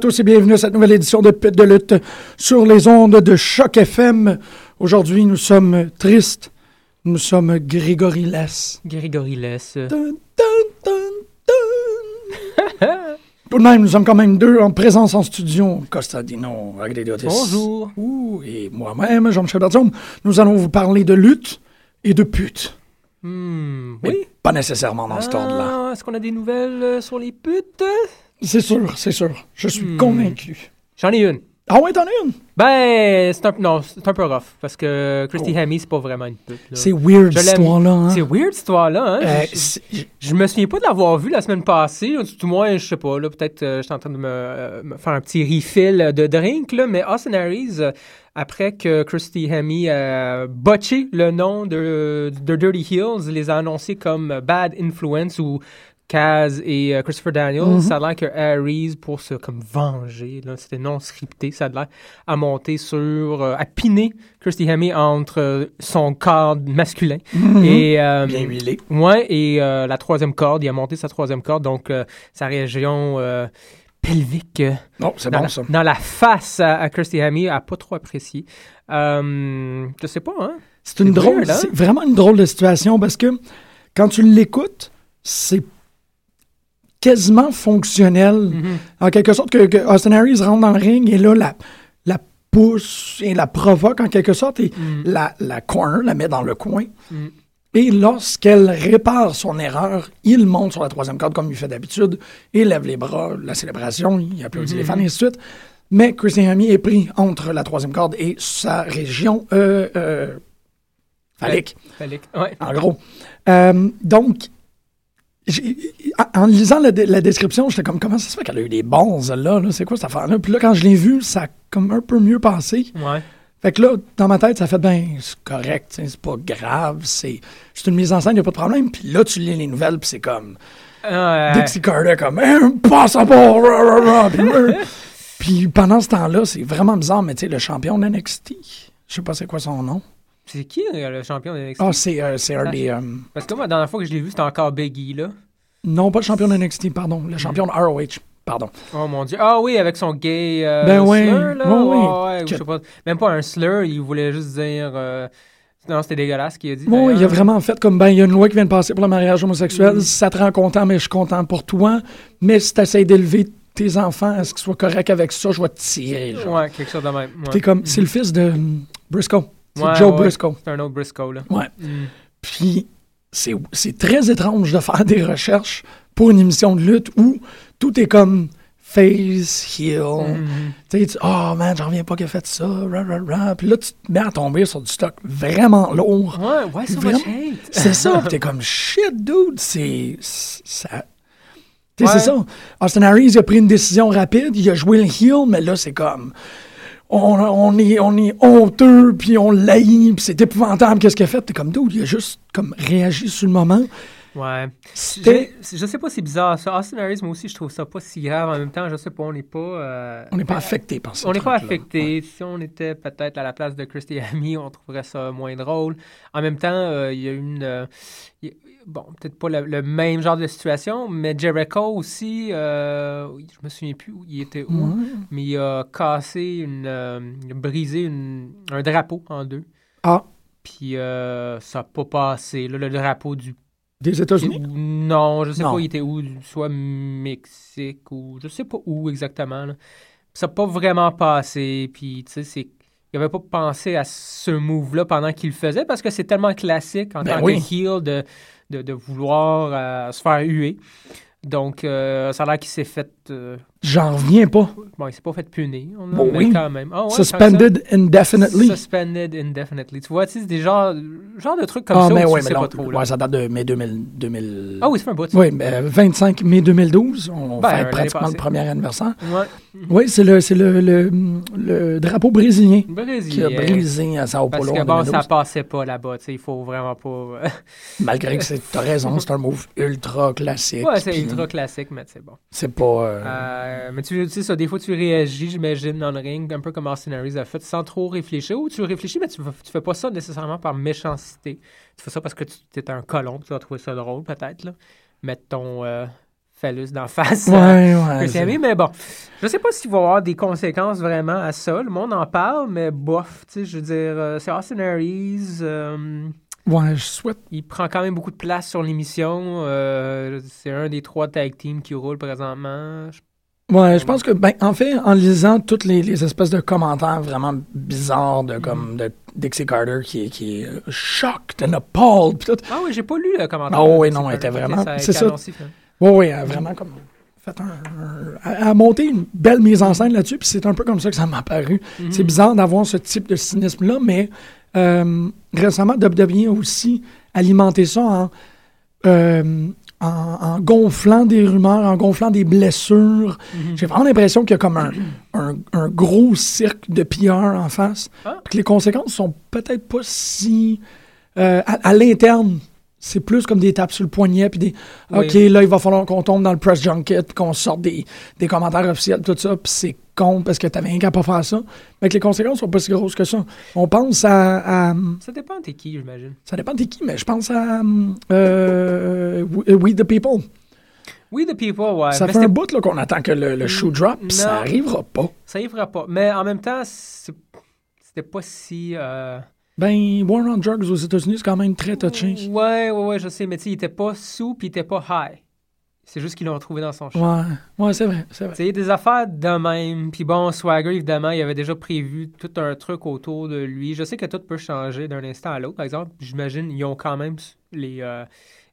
tous et bienvenue à cette nouvelle édition de Pute de lutte sur les ondes de Choc FM. Aujourd'hui, nous sommes tristes. Nous sommes Grégory Less. Grégory Less. Dun, dun, dun, dun. Tout de même, nous sommes quand même deux en présence en studio. Costadino Agrediotis. Bonjour. Ouh, et moi-même, Jean-Michel Bertium. Nous allons vous parler de lutte et de pute. Hmm, Mais oui. pas nécessairement dans cet ordre-là. Ah, Est-ce qu'on a des nouvelles euh, sur les putes? C'est sûr, c'est sûr. Je suis Hmm. convaincu. J'en ai une. Ah ouais, t'en as une? Ben, c'est un, non, c'est un peu rough. Parce que Christy Hemme, c'est pas vraiment une pute. Oh. C'est weird, Je cette histoire-là. Hein? C'est weird, cette histoire-là. Hein? Euh, je, je me souviens pas de l'avoir vue la semaine passée. Tout moins, je sais pas. Là, peut-être euh, j'étais en train de me, euh, me faire un petit refill de drink. Là, mais Austin Harris, euh, après que Christy Hemme a botché le nom de, de Dirty Hills, les a annoncés comme Bad Influence ou Kaz et euh, Christopher Daniels, Mhm. ça a l'air que Harris, pour se comme venger, là, c'était non scripté, ça a l'air à monter sur, euh, à piner Christy Hemme entre euh, son corps masculin Mhm. et euh, Bien huilé. Ouais, et euh, la troisième corde, il a monté sa troisième corde, donc euh, sa région euh, pelvique Non, c'est bon, la, ça. dans la face à, à Kirsty Hemme, a pas trop apprécié. Euh, je sais pas, hein? C'est une drôle, weird, hein? c'est vraiment une drôle de situation parce que quand tu l'écoutes, c'est quasiment fonctionnel. Mhm. En quelque sorte, que, que Austin Harris rentre dans le ring et là, la, la pousse et la provoque en quelque sorte et Mm. la, la corner, la met dans le coin. Mm. Et lorsqu'elle répare son erreur, il monte sur la troisième corde comme il fait d'habitude et lève les bras, la célébration, il applaudit les fans et ainsi de suite. Mais Christian Hamy est pris entre la troisième corde et sa région euh, euh, phallique Fallait que- Ouais. en gros. Euh, donc, en lisant la, description, j'étais comme, comment ça se fait qu'elle a eu des bons, là, là? C'est quoi cette affaire-là? Puis là, quand je l'ai vu, ça a comme un peu mieux passé. Ouais. Fait que là, dans ma tête, ça fait, ben, c'est correct, c'est pas grave, c'est c'est une mise en scène, y a pas de problème. Puis là, tu lis les nouvelles, puis c'est comme, Euh, Dixie Carter, comme, impossible! Puis, Puis pendant ce temps-là, c'est vraiment bizarre, mais tu sais, le champion de NXT, je sais pas c'est quoi son nom. C'est qui euh, le champion de NXT? Ah, c'est euh, c'est un des... euh, Parce que moi, la dernière fois que je l'ai vu, c'était encore Biggie, là. non, pas le champion de NXT, pardon, le champion de ROH, pardon. Oh mon dieu. Ah oui, avec son gay euh, Ben ouais, slur, là. ouais, ouais. Ouais, je sais pas. Même pas un slur, il voulait juste dire... euh, Non, c'était dégueulasse ce qu'il a dit. Bon, il a vraiment fait comme, ben, il y a une loi qui vient de passer pour le mariage homosexuel, Mm. ça te rend content, mais je suis content pour toi. Mais si tu essaies d'élever tes enfants à ce qu'ils soient corrects avec ça, je vais te tirer. Genre. Ouais, quelque chose de même. T'es comme, c'est le fils de hum, Briscoe. C'est Ouais, Joe ouais. Briscoe. C'est un autre Briscoe, là. Ouais. Mm. Puis c'est très étrange de faire des recherches pour une émission de lutte où tout est comme face, heel. Tu sais, tu- oh man, j'en reviens pas qu'il a fait ça. Rah, rah, rah. Puis là, tu te mets à tomber sur du stock vraiment lourd. Ouais, why so Vraiment? C'est ça. Puis t'es comme shit, dude. C'est. Ça. Tu sais, Ouais. c'est ça. Austin Harris, il a pris une décision rapide. Il a joué le heel, mais là, c'est comme. On, on est, on est honteux, puis on l'haït, puis c'est épouvantable, qu'est-ce qu'il a fait? T'es comme, dude, il a juste comme réagi sur le moment. Ouais. Je, je sais pas, c'est bizarre ça. Austin Harris, moi aussi, je trouve ça pas si grave. En même temps, je sais pas, on n'est pas. euh, On n'est pas affecté par ça. On n'est pas affecté. Si on était peut-être à la place de Christy Amy, on trouverait ça moins drôle. En même temps, euh, il y a une. euh, il y a- bon, peut-être pas le, le même genre de situation, mais Jericho aussi, euh, je me souviens plus où il était où, mais il a cassé une. euh, il a brisé une- un drapeau en deux. Ah, Puis euh, ça n'a pas passé. Là, le drapeau du des États-Unis? non, je sais Non. pas, il était où, soit Mexique ou je sais pas où exactement. là. Ça n'a pas vraiment passé, puis tu sais, c'est. Il avait pas pensé à ce move-là pendant qu'il le faisait parce que c'est tellement classique en Ben tant oui. que heel de, de, vouloir euh, se faire huer. Donc, euh, ça a l'air qu'il s'est fait. J'en reviens pas. bon, il s'est pas fait punir, on Bon, mais oui. quand même. Ah ouais, Suspended que indefinitely. Suspended indefinitely. Tu vois, tu c'est des genres, genre de trucs comme ah, ça mais oui, tu mais non. pas trop. là. ouais, ça date de mai 2000. 2000... Ah oui, fait un bout. Oui, mais 25 mai 2012, on Ben, fait pratiquement le premier anniversaire. Ouais. Oui, c'est le, c'est le, le, le drapeau brésilien qui a Brésilien. brisé à Sao Parce Paulo que en bon, 2012. ça passait pas là-bas, tu sais, il faut vraiment pas... euh, Malgré que c'est- t'as raison, c'est un move ultra classique. ouais, c'est ultra classique, mais c'est bon. C'est pas... euh, Euh, mais tu sais ça, des fois tu réagis, j'imagine, dans le ring, un peu comme Austin Harris a fait, sans trop réfléchir, ou tu réfléchis, mais tu, tu fais pas ça nécessairement par méchanceté. Tu fais ça parce que tu es un colon, tu vas trouver ça drôle, peut-être. Mettre ton euh, phallus d'en face. euh, ouais, ouais. C'est- Amy, mais bon, je sais pas s'il va y avoir des conséquences vraiment à ça. Le monde en parle, mais bof, tu sais, je veux dire, euh, c'est Austin Harris, euh, Ouais, je souhaite... il prend quand même beaucoup de place sur l'émission. euh, c'est un des trois tag teams qui roule présentement. Je- Ouais, je pense que, ben, en fait, en lisant toutes les, les espèces de commentaires vraiment bizarres de, Mm. comme, de Dixie Carter qui est, qui est shocked and appalled, tout. Ah oui, j'ai pas lu le commentaire. Ah oui, non, elle était vraiment- c'est ça. Oui, oui, elle a vraiment comme fait un, un- elle a monté une belle mise en scène là-dessus, puis c'est un peu comme ça que ça m'a paru. Mhm. C'est bizarre d'avoir ce type de cynisme-là, mais euh, récemment, WWE a aussi alimenté ça en, euh, en, en gonflant des rumeurs, en gonflant des blessures. Mhm. J'ai vraiment l'impression qu'il y a comme un, un- un gros cirque de PR en face, Ah. que les conséquences sont peut-être pas si... euh, à, à l'interne, c'est plus comme des tapes sur le poignet, puis des Oui. OK, là, il va falloir qu'on tombe dans le press junket, puis qu'on sorte des, des commentaires officiels, tout ça, puis c'est con parce que t'avais rien qu'à pas faire ça. Mais que les conséquences sont pas si grosses que ça. On pense à. à- Ça dépend de t'es qui, j'imagine. ça dépend de qui, mais je pense à. euh, We We the People. Oui, The People, ouais. ça mais fait un bout qu'on attend que le, le shoe drop, puis ça arrivera pas. Ça arrivera pas. Mais en même temps, c'était pas si. euh, Ben, War on Drugs aux États-Unis, c'est quand même très touché. Ouais, ouais, ouais, je sais. Mais tu sais, il était pas sous, puis il était pas high. C'est juste qu'ils l'ont retrouvé dans son show. Ouais, ouais, c'est vrai, c'est vrai. Tu sais, il y a des affaires de même. Puis bon, Swagger, évidemment, il avait déjà prévu tout un truc autour de lui. Je sais que tout peut changer d'un instant à l'autre. Par exemple, j'imagine ils ont quand même les, euh,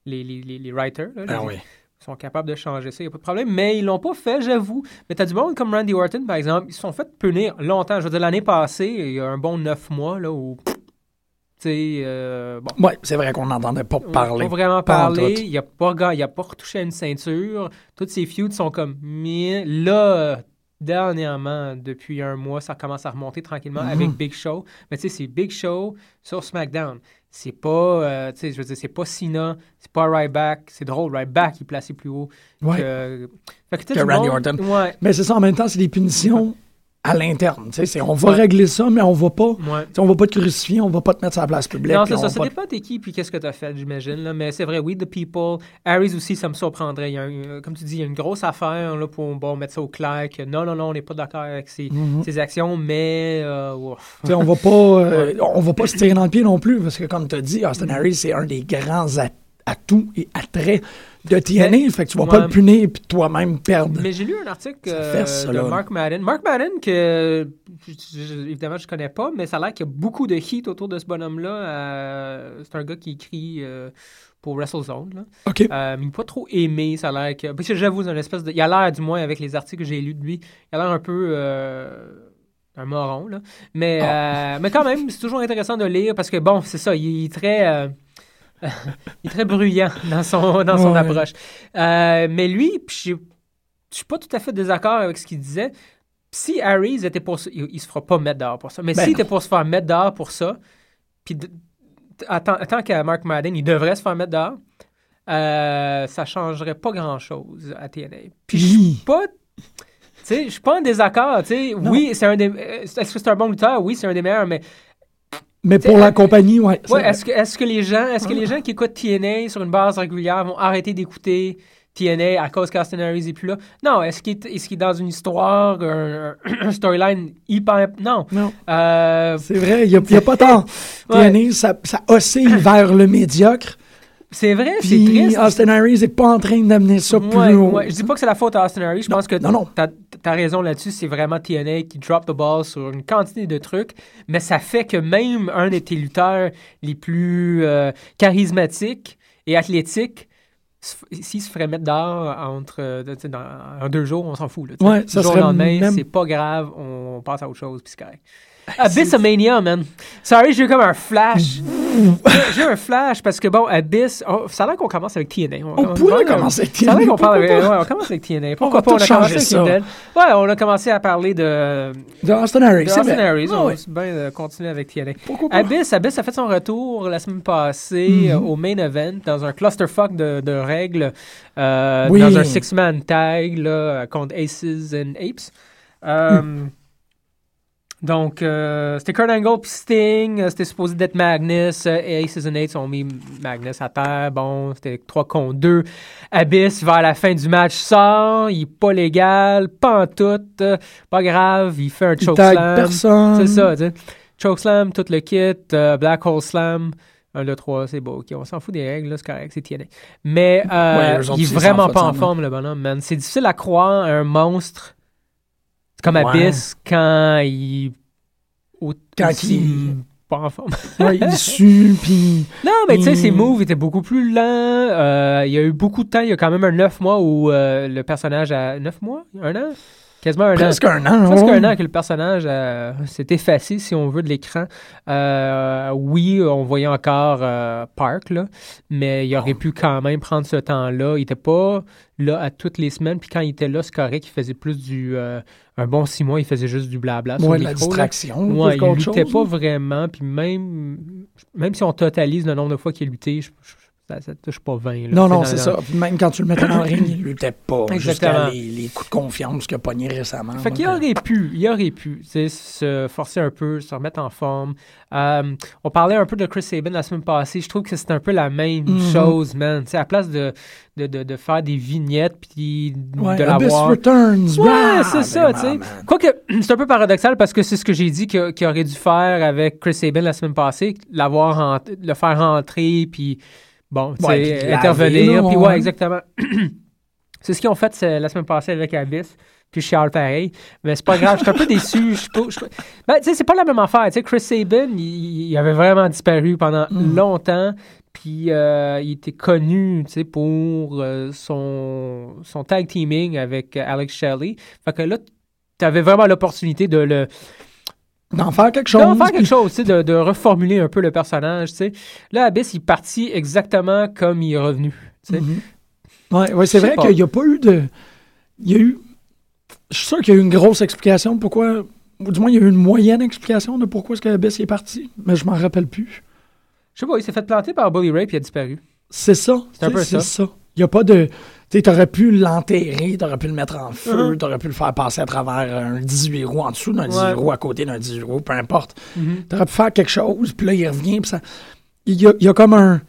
les, les, les, les writers. là, Ah les- oui. Ils sont capables de changer ça, il n'y a pas de problème. Mais ils l'ont pas fait, j'avoue. Mais t'as du monde comme Randy Orton, par exemple, ils se sont fait punir longtemps. Je veux dire, l'année passée, il y a un bon neuf mois, là, où... Tu euh, bon... Ouais, c'est vrai qu'on n'entendait pas parler. pas vraiment Pas tout. Il n'a pas, il a pas retouché à une ceinture. Toutes ces feuds sont comme. Là, dernièrement, depuis un mois, ça commence à remonter tranquillement Mhm. avec Big Show. Mais tu sais, c'est Big Show sur SmackDown. C'est pas, euh, tu sais, je veux dire, c'est pas Cena, c'est pas Ryback. C'est drôle, Ryback, est placé plus haut Ouais. que, fait que, Que Randy monde- Orton. Ouais, Mais c'est ça, en même temps, c'est des punitions à l'interne. tu sais, On va régler ça, mais on va pas. ouais. Tu on va pas te crucifier, on va pas te mettre sur la place publique. Non, c'est ça. Ça pas- dépend t'es qui puis qu'est-ce que t'as fait, j'imagine. là. Mais c'est vrai, oui, The People. Harris aussi, ça me surprendrait. Il y a un- comme tu dis, il y a une grosse affaire là, pour bon, mettre ça au clair. Que non, non, non, on n'est pas d'accord avec ses, Mhm. ses actions, mais. euh. Tu on va pas, euh, on va pas se tirer dans le pied non plus, parce que comme tu as dit, Austin Harris, c'est un des grands atouts et attraits de TNA. fait que tu vas pas le punir puis toi-même perdre. Mais j'ai lu un article euh, ça, de là. Mark Madden. Mark Madden, que je- je- évidemment je connais pas, mais ça a l'air qu'il y a beaucoup de heat autour de ce bonhomme-là. Euh, c'est un gars qui écrit euh, pour WrestleZone. Là. OK. Mais il pas trop aimé, ça a l'air que. Parce que j'avoue, une espèce de. Il a l'air, du moins, avec les articles que j'ai lus de lui, il a l'air un peu. un moron, là. Mais, Ah. euh, mais quand même, c'est toujours intéressant de lire parce que, bon, c'est ça, il est très. euh, il est très bruyant dans son, dans son Ouais. approche. Euh, mais lui, je je suis pas tout à fait désaccord avec ce qu'il disait. Si Harry était pour ça, il, il se fera pas mettre dehors pour ça. Mais Ben s'il était pour se faire mettre dehors pour ça, puis de- tant, tant qu'à Mark Madden, il devrait se faire mettre dehors. euh, ça changerait pas grand-chose à TNA. Puis je suis pas... Je suis pas en désaccord. Oui, c'est un des... euh, Est-ce que c'est un bon lutteur? Oui, c'est un des meilleurs, mais... Mais pour la compagnie, ouais. c'est Ouais, est-ce que, est-ce que les gens, est-ce que les gens qui écoutent TNA sur une base régulière vont arrêter d'écouter TNA à cause qu'Austin Harris est plus là? Non. Est-ce qu'il est, est-ce qu'il est dans une histoire, un, un storyline hyper... Non. Non. Euh, C'est vrai, il n'y a, pas tant. Ouais. TNA, ça, ça oscille vers le médiocre. C'est vrai, c'est triste. Austin Harris n'est pas en train d'amener ça Ouais, plus haut. ouais. Je dis pas que c'est la faute à Austin Harris. Je Non, pense que non, non. t'as as raison là-dessus. C'est vraiment TNA qui drop the ball sur une quantité de trucs. Mais ça fait que même un de tes lutteurs les plus euh, charismatiques et athlétiques, s'il se ferait mettre dehors entre, euh, tu dans, en deux jours, on s'en fout. Là, tu. Ouais, ça jour au serait lendemain, même- c'est pas grave. On passe à autre chose. Puis c'est correct. Abyssomania, man. Sorry, j'ai eu comme un flash. j'ai eu un flash parce que, bon, Abyss, oh, ça a l'air qu'on commence avec TNA. On pourrait commencer avec Ça a l'air TNA. qu'on parle avec, ouais, on commence avec TNA. On Pourquoi pas? On a commencé avec ça. Indel. Ouais, on a commencé à parler de, De Austin Harris, de c'est Austin. Harris. Ah On va bien de continuer avec TNA. Pourquoi pas? Abyss, Abyss a fait son retour la semaine passée Mhm. euh, au main event dans un clusterfuck de, de règles euh, Oui. dans un six-man tag là, contre Aces and Apes. Euh, Donc, euh, c'était Kurt Angle puis Sting. euh, C'était supposé d'être Magnus. euh, et Aces and Apes ont mis Magnus à terre. Bon, c'était 3 contre 2. Abyss, vers la fin du match, sort. Il est pas légal. Pas en tout. euh, pas grave. Il fait un Il choke tag slam. personne. C'est ça, tu sais. Chokeslam, tout le kit, euh, Black Hole Slam, 1, 2, 3, c'est beau. ok, on s'en fout des règles, là, c'est correct, c'est TNA. Mais euh, Ouais, il est ils vraiment pas en forme, le bonhomme, man. C'est difficile à croire un monstre comme Ouais. Abyss quand il. Au, Quand aussi il- Pas en forme. Ouais, il sue, puis... Non, mais tu sais, ses moves étaient beaucoup plus lents. Euh, il y a eu beaucoup de temps. Il y a quand même un 9 mois où euh, le personnage a. 9 mois? Un an? Quasiment un an. Presque un an. Presque ouais. un an que le personnage euh, s'est effacé, si on veut, de l'écran. Euh, oui, on voyait encore euh, Park, là, mais il aurait pu quand même prendre ce temps-là. Il était pas là à toutes les semaines, puis quand il était là, c'est correct, il faisait plus du... euh, un bon six mois, il faisait juste du blabla sur Ouais, le la micro. là. distraction. Ouais, plus il luttait chose, pas là. vraiment, puis même, même si on totalise le nombre de fois qu'il a lutté, je- je- ça, ça touche pas 20. là, Non, non, c'est ça. Puis même quand tu le mettais dans le ring, il luttait pas. Jusqu'à les, les coups de confiance qu'il a pognés récemment. Fait qu'il aurait pu, il aurait pu, se forcer un peu, se remettre en forme. Euh, on parlait un peu de Chris Sabin la semaine passée. Je trouve que c'est un peu la même Mhm. chose, man. Tu sais, à la place de, de, de, de faire des vignettes puis Ouais, de l'avoir. Returns. Ouais, rah, c'est ça, tu sais. Quoique, c'est un peu paradoxal parce que c'est ce que j'ai dit qu'il aurait dû faire avec Chris Sabin la semaine passée, l'avoir le faire rentrer puis bon, Ouais, puis intervenir, puis ouais, exactement. c'est ce qu'ils ont fait la semaine passée avec Abyss. Puis chiale pareil. Mais c'est pas grave, je suis un peu déçu. Je Ben, tu sais, c'est pas la même affaire. Tu sais, Chris Sabin, il, il avait vraiment disparu pendant Mm. longtemps. Puis euh, il était connu, tu sais, pour euh, son, son tag teaming avec Alex Shelley. Fait que là, tu avais vraiment l'opportunité de le D'en faire quelque chose. d'en faire quelque chose, de, de reformuler un peu le personnage. Là, Abyss, il est parti exactement comme il est revenu. Mhm. Ouais, ouais, c'est vrai qu'il n'y a pas eu de. Il y a eu. Je suis sûr qu'il y a eu une grosse explication de pourquoi. Ou du moins, il y a eu une moyenne explication de pourquoi est-ce que Abyss est parti. Mais je m'en rappelle plus. Je sais pas, il s'est fait planter par Bully Ray puis il a disparu. C'est ça. C'est un peu sais, ça. Il n'y a pas de. Tu sais, t'aurais pu l'enterrer, t'aurais pu le mettre en feu, Mhm. t'aurais pu le faire passer à travers un 18 roues en dessous d'un 18 Ouais. roues à côté d'un 18 roues, peu importe. T'aurais pu faire quelque chose, puis là, il revient, puis ça. Il y a, il y a comme un.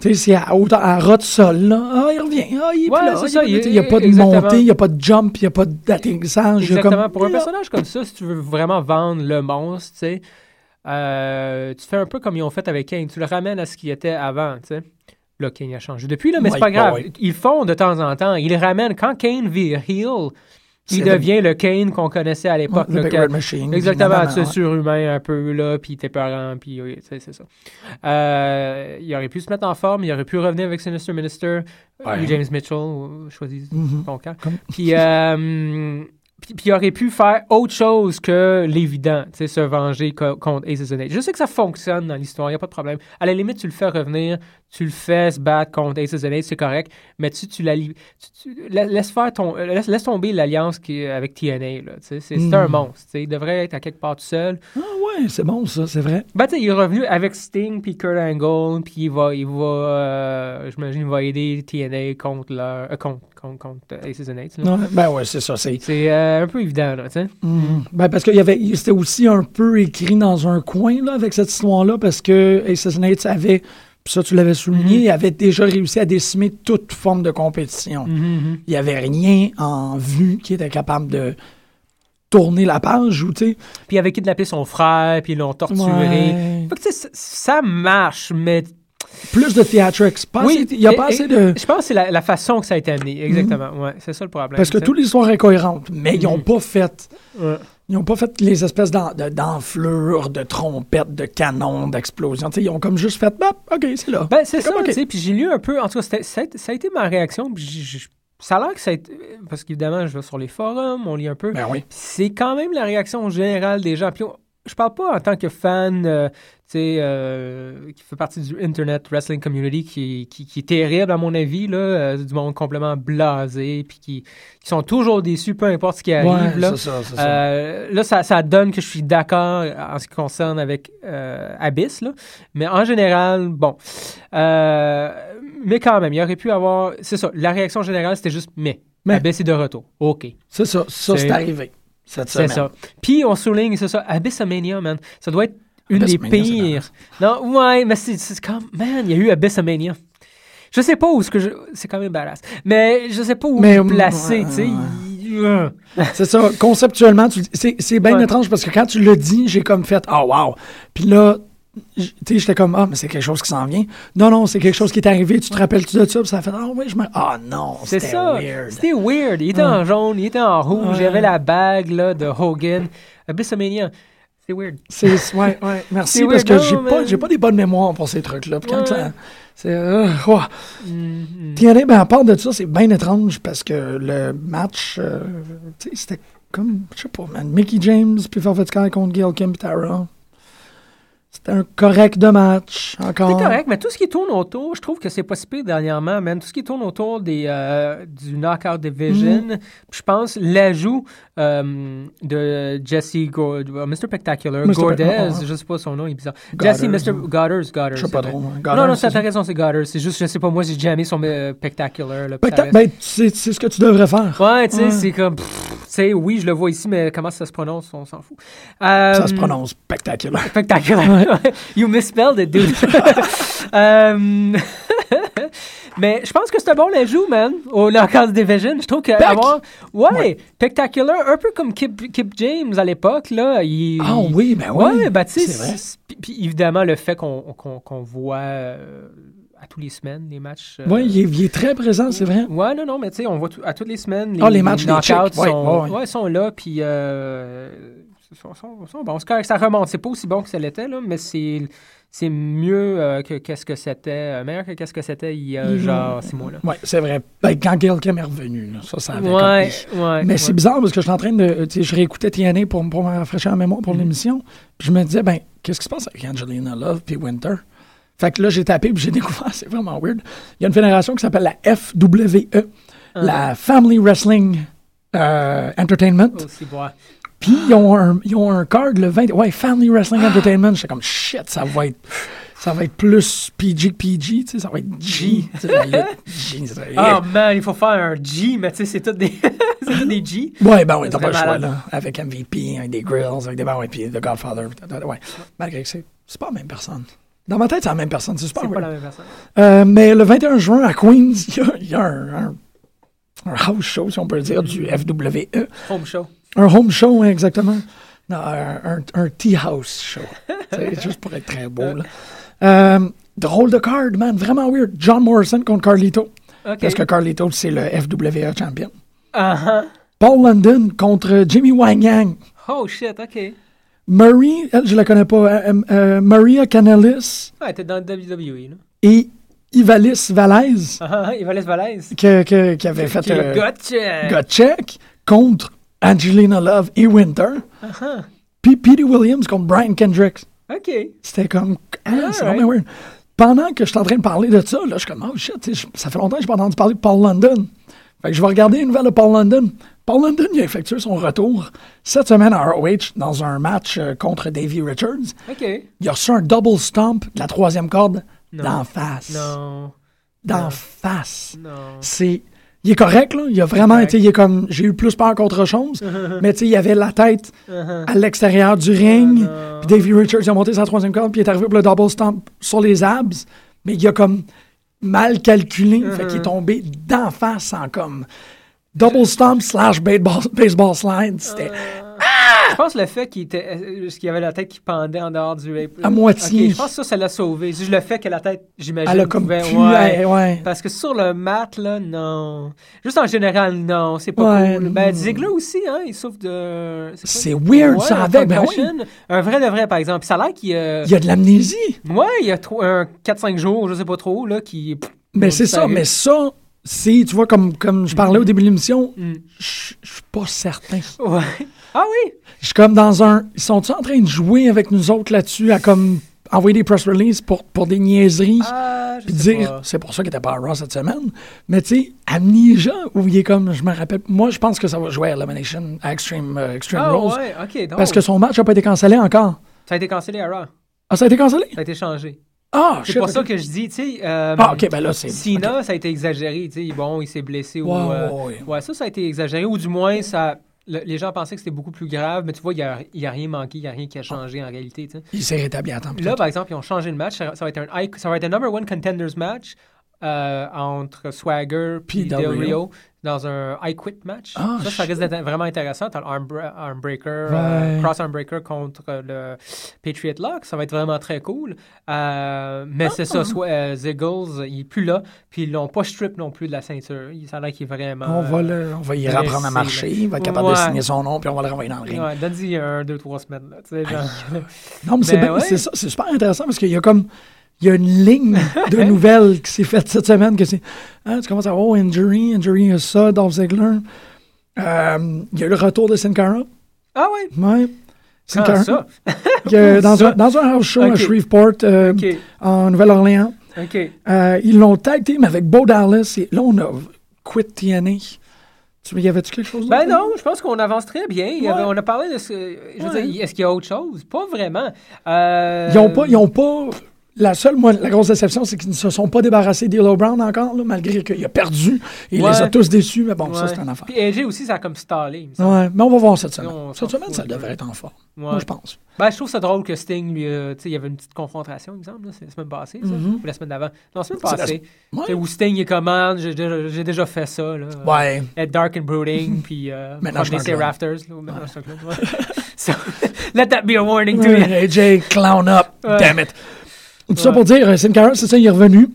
Tu sais, c'est à, hauteur- à ras de sol, là. Ah, il revient. Ah, il est Ouais, plus là. c'est Il ça, n'y a pas de exactement. montée, il n'y a pas de jump, il n'y a pas d'atterrissage. Exactement. comme- Pour un là. personnage comme ça, si tu veux vraiment vendre le monstre, tu sais, euh, tu fais un peu comme ils ont fait avec Kane. Tu le ramènes à ce qu'il était avant, tu sais. Là, Kane a changé depuis, là, mais c'est pas grave. Ils font de temps en temps. Ils ramènent. Quand Kane vire heel, il C'est le- devient le Kane qu'on connaissait à l'époque. Le Red Machine. Exactement, sais, ouais. surhumain un peu, là, puis t'es peurant, puis oui, c'est ça. Euh, il aurait pu se mettre en forme, il aurait pu revenir avec Sinister Minister, Ouais. ou James Mitchell, choisis Mhm. ton camp. Comme- Puis, euh, puis, puis il aurait pu faire autre chose que l'évident, tu sais, se venger co- contre and Eights. Je sais que ça fonctionne dans l'histoire, il n'y a pas de problème. À la limite, tu le fais revenir, tu le fais se battre contre and Eights, c'est correct, mais tu, tu la tu- tu- la- laisse faire ton, euh, laisse, laisse tomber l'alliance avec TNA, là, tu sais, c'est un Mm. monstre, tu sais, il devrait être à quelque part tout seul. Ah Ouais, c'est bon, ça, c'est vrai. Ben, tu sais, il est revenu avec Sting puis Kurt Angle, puis il va, il va euh, j'imagine, il va aider TNA contre, leur, euh, contre, contre, contre Aces and Eights. Ouais, ben ouais, c'est ça. C'est, euh, un peu évident, là, tu sais. Mhm. Ben, parce qu'il y avait, c'était aussi un peu écrit dans un coin là, avec cette histoire-là, parce que Assassinate avait, puis ça tu l'avais souligné, Mhm. il avait déjà réussi à décimer toute forme de compétition. Mhm, Il n'y avait rien en vue qui était capable de tourner la page ou, tu sais. Puis il avait kidnappé son frère, puis ils l'ont torturé. ouais, Fait que, tu sais, ça- ça marche, mais plus de theatrics. Pas Oui, il n'y a et- pas assez de. je pense que c'est la, la façon que ça a été amené. Exactement. Ouais, c'est ça le problème. Parce que toute l'histoire est cohérente, mais ils n'ont Mhm. pas fait. Ouais. Ils n'ont pas fait les espèces d'en- de- d'enflures, de trompettes, de canons, d'explosions. Ils ont comme juste fait, bah, OK, c'est là. Ben, c'est ça, Comme, ok. tu sais. Puis j'ai lu un peu, en tout cas, ça a, été- ma réaction. Puis ça a l'air que ça a été. Parce qu'évidemment, je vais sur les forums, on lit un peu. Ben oui. C'est quand même la réaction générale des gens. Puis on- je parle pas en tant que fan, euh, euh, qui fait partie du Internet Wrestling Community, qui, qui, qui est terrible, à mon avis, là, euh, du monde complètement blasé, puis qui, qui sont toujours déçus, peu importe ce qui arrive. Ouais, là. ça. Euh, là, ça, ça donne que je suis d'accord en ce qui concerne avec euh, Abyss, là. mais en général, bon. Euh, mais quand même, il aurait pu avoir. C'est ça, la réaction générale, c'était juste mais. Mais. Abyss est de retour. OK. C'est ça. Ça, C'est- arrivé. C'est ça. Puis on souligne, c'est ça, Abyssamania, man. Ça doit être une des pires. Non, ouais, mais c'est comme. Man, il y a eu Abyssamania. Je sais pas où ce que je. C'est quand même badass. Mais je sais pas où Mais, le placer, tu sais. euh. C'est ça. Conceptuellement, tu- c'est c'est bien Ouais. étrange parce que quand tu l'as dit, j'ai comme fait Ah, wow. Puis là, tu sais, j'étais comme Ah, mais c'est quelque chose qui s'en vient. Non, non, c'est quelque chose qui est arrivé. Tu te rappelles-tu de ça? Puis ça a fait Ah, oui, je me. Ah, non, C'est c'était ça. weird. C'était weird. Il était en jaune, il était en rouge, Ouais. avait la bague là, de Hogan. Abyssamania. C'est weird. C'est ouais, ouais. Merci parce weird, que j'ai pas, mais- j'ai pas des bonnes mémoires pour ces trucs-là. Puis quand Ouais. ça- c'est euh. Mhm. TNA, ben, à part de ça, c'est bien étrange parce que le match, euh, c'était comme, je sais pas, man, Mickey James puis Velvet Sky contre Gail Kim puis Tara. C'était un correct de match, encore. C'est correct, mais tout ce qui tourne autour, je trouve que c'est pas si pire dernièrement, man. Tout ce qui tourne autour des, euh, du Knockout Division, Mm. je pense l'ajout euh, de Jesse Go- euh, Mr. Spectacular, Mr. Gordez, ouais. je sais pas son nom, il est bizarre. Goddard, Jesse Mr. ouais. Goddard, Goddard. Je sais pas trop. hein. Non, Goddard, non, c'est raison, c'est Goddard. C'est juste, je sais pas, moi, j'ai jamais son euh, Spectacular. Là, Ben, c'est c'est ce que tu devrais faire. Ouais, tu sais, Ouais. c'est comme. pff, Oui, je le vois ici, mais comment ça se prononce, on s'en fout. Euh, Ça se prononce spectaculaire. Spectaculaire. you misspelled it, dude. Euh, Mais je pense que c'est un bon ajout, man, au Knockout Division. Je trouve que Peck. avoir. Ouais, Ouais. Spectacular, un peu comme Kip, Kip James à l'époque, là. Il, Ah oui, ben oui. Ouais, ben tu sais, C'est vrai. c'est- puis- puis évidemment, le fait qu'on qu'on voit euh, à tous les semaines les matchs. euh, Oui, il, est- il est très présent, c'est vrai. Ouais, non, non, mais tu sais, on voit à toutes les semaines. Les, Ah, les matchs des knockouts ouais, sont, ouais, ouais. ouais, sont là, puis euh, sont, sont, sont bons. Ça remonte. C'est pas aussi bon que ça l'était, là, mais c'est c'est mieux euh, que qu'est-ce que c'était, euh, meilleur que qu'est-ce que c'était il y a Mhm. genre six mois. Oui, c'est vrai. Ben, quand Gail Kim est revenu, là, ça, ça avait comme- Ouais, ouais. Mais ouais. c'est bizarre parce que je suis en train de. Tu sais, je réécoutais TNA pour, pour me rafraîchir la mémoire pour l'émission. Puis je me disais, ben, qu'est-ce qui se passe avec Angelina Love puis Winter? Fait que là, j'ai tapé puis j'ai découvert, c'est vraiment weird. Il y a une fédération qui s'appelle la FWE, Ah. la Family Wrestling euh, Entertainment. Aussi, ouais. Puis ils ont un, ils ont un card le 20. Ouais, Family Wrestling Entertainment. J'étais comme shit, ça va être. Ça va être plus PG que PG, tu sais, ça va être G. Oh man, il faut faire un G, mais tu sais, c'est tout des, c'est tout des G. Ouais, ben oui, t'as pas le choix, là. Avec MVP, avec des grills, avec des. Ben ouais, puis The Godfather. Ouais. Malgré que c'est pas la même personne. Dans ma tête, c'est la même personne. C'est super C'est pas la même personne. Euh, mais le 21 juin à Queens, il y a, il y a un, un- un house show, si on peut dire, du FWE. Home show. Un home show, exactement. Non, un, tea house show. C'est juste pour être très beau, là. Euh, drôle de card, man. Vraiment weird. John Morrison contre Carlito. Parce que Carlito, c'est le FWE champion. Uh-huh. Paul London contre Jimmy Wang Yang. Oh shit, OK. Murray, elle, je la connais pas. euh, euh, Maria Canellis Ouais, t'es dans le WWE, là. et Ivalis Valaise, Ah, ah, Ivales Valaise. que, que- qui avait fait Qui euh, contre Angelina Love et Winter. Uh-huh. Puis Petey Williams contre Brian Kendricks. OK. C'était comme. Ah, c'est vraiment weird. Pendant que je suis en train de parler de ça, là, je suis comme, oh shit, ça fait longtemps que je n'ai pas entendu parler de Paul London. Fait que je vais regarder une nouvelle de Paul London. Paul London, il a effectué son retour cette semaine à ROH dans un match euh, contre Davey Richards. OK. Il a reçu un double stomp de la troisième corde d'en face. Non. D'en Non. face. Non. C'est. Il est correct, là. Il a vraiment été. Il est comme. J'ai eu plus peur qu'autre chose. mais tu sais, il avait la tête Uh-huh. à l'extérieur du ring. non. Puis Davey Richards il a monté sa troisième corde, puis il est arrivé pour le double stomp sur les abs. Mais il a comme mal calculé. Fait qu'il est tombé d'en face en comme. Double stomp slash baseball, baseball slide. C'était Je pense le fait qu'il était, euh, qu'il avait la tête qui pendait en dehors du apron. À moitié. Je pense que ça, ça l'a sauvé. Juste le fait que la tête, j'imagine, Elle a comme pouvait- pu. ouais. ouais. Parce que sur le mat, là, non. Juste en général, non. C'est pas Ouais, cool. Ben. Ziggler aussi, hein, il souffre de. C'est weird, ça, avec, ben concussion. Un vrai de vrai, par exemple. Puis ça a l'air qu'il. euh, Il y a de l'amnésie. Ouais, il y a un 4-5 jours, je sais pas trop, là, qui. Mais ont c'est ça, mais ça, c'est, tu vois, comme, comme je parlais au début de l'émission, Mm. je suis pas certain. Ouais. Ah oui? Je suis comme dans un. Ils sont-ils en train de jouer avec nous autres là-dessus, à comme envoyer des press releases pour, pour des niaiseries? Ah, puis dire, c'est pour ça qu'il était pas à Raw cette semaine. Mais tu sais, Amnesia, où il est comme, je me rappelle, moi je pense que ça va jouer à Elimination, à Extreme, euh, Extreme Ah Rules. ouais, ok. donc, Parce que son match n'a pas été cancellé encore. Ça a été cancellé à Raw. Ah, ça a été cancellé? Ça a été changé. Ah, C'est pour ça que je dis, tu sais. euh, Ah, ok, ben là, c'est. Sina, ça a été exagéré. Tu sais, bon, il s'est blessé. ou, euh, ouais, ouais. ouais, ça, ça a été exagéré. Ou du moins, ça, le- les gens pensaient que c'était beaucoup plus grave. Mais tu vois, il n'y a, rien manqué, il n'y a rien qui a changé en réalité. tu sais. Il s'est rétabli à temps. Là, par exemple, ils ont changé le match. Ça, ça va être un, ça va être un number one contenders match euh, entre Swagger Puis puis Del Rio. Dans un I Quit match. Ah, ça, ça risque d'être vraiment intéressant. T'as arm, breaker, Ouais. euh, cross arm breaker contre le Patriot Lock. Ça va être vraiment très cool. Euh, mais c'est Ah. ça, soit, euh, Ziggles, il est plus là. Puis ils l'ont pas strip non plus de la ceinture. Il, ça a l'air qu'il est vraiment. On va, euh, le, on va y reprendre à marcher. là. Il va être capable de signer son nom, puis on va le renvoyer dans le ring. Ouais, donne-y un, deux, trois semaines. Là, genre. Non, mais c'est ouais. c'est ça, c'est super intéressant parce qu'il y a comme il y a une ligne de nouvelles qui s'est faite cette semaine que c'est ah, tu commences à oh, injury, injury, ça, Dolph Ziggler. Euh, il y a eu le retour de Sin Cara. ah ouais? Ouais. Sin Ah, Cara. ça. dans, Ça. un, dans un house show à Shreveport, euh, en Nouvelle-Orléans. Euh, ils l'ont tag team avec Bo Dallas et là on a quit TNA. Tu y avait-tu quelque chose Ben non, je pense qu'on avance très bien. Il y avait- Ouais. on a parlé de ce. Je veux Ouais. dire, est-ce qu'il y a autre chose? Pas vraiment. Ils ont pas, ils ont pas. La seule, moi, la grosse déception, c'est qu'ils ne se sont pas débarrassés d'Elo Brown encore, là, malgré qu'il a perdu. Il Ouais. les a tous déçus, mais bon, ça, c'est une affaire. Puis AJ aussi, ça a comme stallé. il. Ouais, mais on va voir cette semaine. cette semaine, ça un devrait être en forme. Moi, je pense. Ben, je trouve ça drôle que Sting, lui, euh, il y avait une petite confrontation, il me semble, là, c'est la semaine passée, ça, ou la semaine d'avant. Non, la semaine. C'est la- passée. Sais, Où Sting est comment, j'ai déjà, j'ai déjà fait ça, là. euh, Ouais. Être dark and brooding, puis euh, Maintenant, je un ses rafters. Là, maintenant, je un so, let that be a warning to you. AJ, clown up. Damn it. Tout ça pour dire, euh, Sin Cara, c'est ça, il est revenu.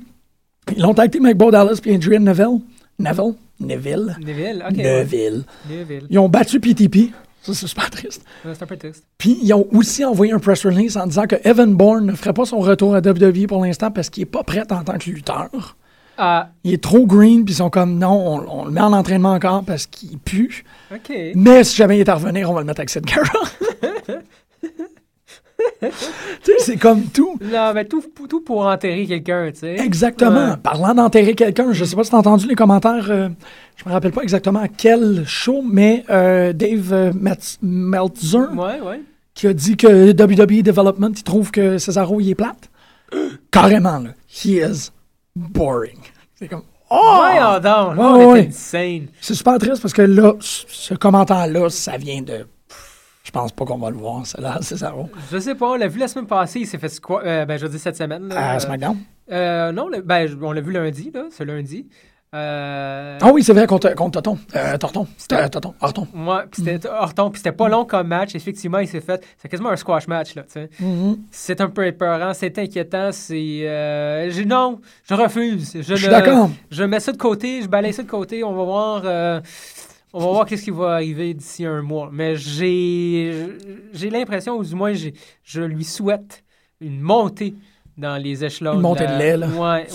Ils l'ont team avec Bo Dallas puis Adrian Neville. Neville? Neville? Neville, ok. Neville. Neville. Ils ont battu PTP. Ça, c'est super triste. Ouais, C'est un peu triste. Puis, ils ont aussi envoyé un press release en disant que Evan Bourne ne ferait pas son retour à WWE pour l'instant parce qu'il n'est pas prêt en tant que lutteur. Ah, Il est trop green, puis ils sont comme non, on, on le met en entraînement encore parce qu'il pue. ok. Mais si jamais il est à revenir, on va le mettre avec cette Cara. c'est comme tout. Non, mais tout, tout pour enterrer quelqu'un, tu sais. Exactement. Ouais. Parlant d'enterrer quelqu'un, je sais pas si tu as entendu les commentaires, euh, je me rappelle pas exactement à quel show, mais euh, Dave euh, Metz- Meltzer Ouais, ouais. qui a dit que WWE Development, il trouve que Cesaro, il est plate. Carrément, là. He is boring. C'est comme, oh! Voyons donc, Ouais, ouais. C'est super triste parce que là, ce commentaire-là, ça vient de. Je pense pas qu'on va le voir, ça, là, Cesaro. Je sais pas, on l'a vu la semaine passée, il s'est fait quoi Ben, je dire cette semaine. Là, À Euh, SmackDown? euh, non, le- ben, on l'a vu lundi, là, ce lundi. Euh, Ah oui, c'est vrai, contre, contre Toton. Euh, Torton. Euh, Toton. Horton. Ouais, puis Mm. c'était Horton, puis c'était pas long comme match. Effectivement, il s'est fait. C'est quasiment un squash match, là, tu sais. Mm-hmm. C'est un peu épeurant, c'est inquiétant, c'est. euh, non, je refuse. Je, Je suis d'accord. Je mets ça de côté, je balaye ça de côté, on va voir. On va voir qu'est-ce qui va arriver d'ici un mois. Mais j'ai. J'ai l'impression, ou du moins, j'ai- je lui souhaite une montée dans les échelons. Une montée de la- lait, là. Ouais, ouais.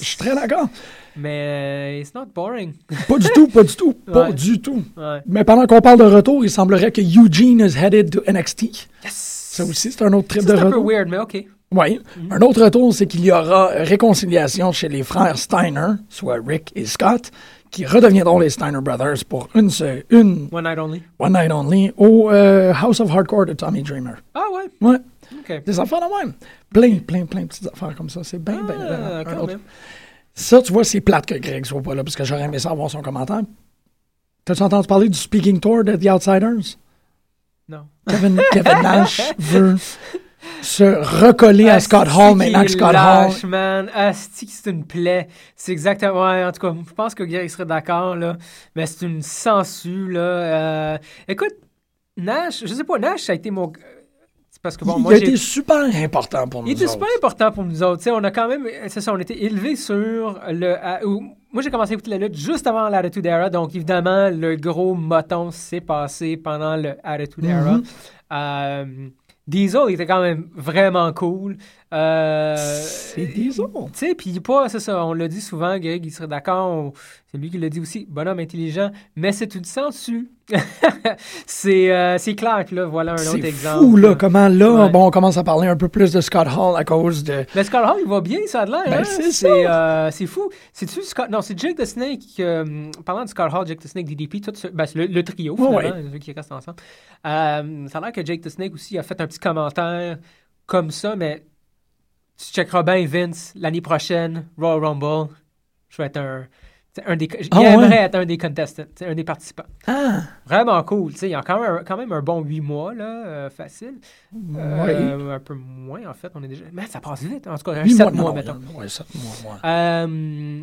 Je suis très d'accord. Mais euh, it's not boring. Pas du tout, pas du tout, pas Ouais. du tout. Ouais. Mais pendant qu'on parle de retour, il semblerait que Eugene is headed to NXT. Yes! Ça aussi, c'est un autre trip Ça, de C'est un peu retour. weird, mais OK. Oui. Un autre retour, c'est qu'il y aura réconciliation chez les frères Steiner, soit Rick et Scott, qui redeviendront les Steiner Brothers pour une, une One Night Only. One Night Only au euh, House of Hardcore de Tommy Dreamer. Ah ouais, Ouais, ok. des affaires de même. Plein, plein, plein de petites affaires comme ça. C'est bien, bien. Ah, quand même. Ça, tu vois, c'est plate que Greg soit pas là, parce que j'aurais aimé ça avoir son commentaire. T'as-tu entendu parler du Speaking Tour de The Outsiders? Non. Kevin, Kevin Nash veut se recoller à Scott Hall maintenant que Scott Hall. lâche, man. Asti c'est une plaie. C'est exactement. Ouais, en tout cas, je pense que Gary serait d'accord, là. Mais c'est une sangsue, là. Euh, écoute, Nash, je sais pas, Nash, ça a été mon. C'est parce que bon, il moi, a été super important pour nous. Il était autres. super important pour nous autres. Tu sais, on a quand même, c'est ça, on était élevés sur le. à- où- moi, j'ai commencé à écouter la lutte juste avant l'Attitude Era. Donc, évidemment, le gros moton s'est passé pendant le Attitude Era. Mhm. Euh, Diesel était quand même vraiment cool. Euh, C'est Diesel. Tu sais, puis pas, c'est ça, on l'a dit souvent, Greg, il serait d'accord, c'est lui qui l'a dit aussi, bonhomme intelligent, mais c'est une sangsue. c'est euh, c'est clair que là, voilà un autre C'est exemple. fou, là, comment là, Ouais. bon, on commence à parler un peu plus de Scott Hall à cause de. Mais Scott Hall, il va bien, ça a l'air. Ben, hein? c'est c'est euh, c'est fou. C'est-tu Scott... Non, c'est Jake the Snake. euh, parlant de Scott Hall, Jake the Snake, DDP, tout ce- ben, c'est le, le trio, Ouais, finalement, ceux qui restent ensemble. Ça a l'air que Jake the Snake aussi a fait un petit commentaire comme ça, mais tu checkeras bien Vince l'année prochaine, Royal Rumble. Je vais être un. Un des, Ah, J'aimerais ouais? être un des contestants, un des participants. Ah! Vraiment cool. tu sais, Il y a quand même, un, quand même un bon huit mois, là, euh, facile. Euh, Un peu moins, en fait. On est déjà... Mais ça passe vite. En tout cas, un Huit 7 mois, mettons. Ouais, sept mois, ouais. Euh,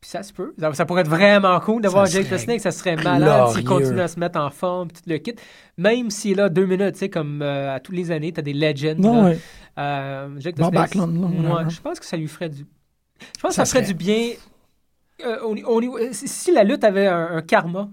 puis ça se peut. Ça, ça pourrait être vraiment cool d'avoir Ça Jake the Snake. Ça serait malade s'il continue à se mettre en forme, tout le kit. Même s'il là deux minutes, tu sais, comme euh, à tous les années, tu as des legends. Non, là. ouais. Euh, Snake, Backlund, ouais, ouais. je pense que ça lui ferait du. Je pense que Ça ça, ferait serait- du bien. euh, au, au niveau- si- la lutte avait un, un karma,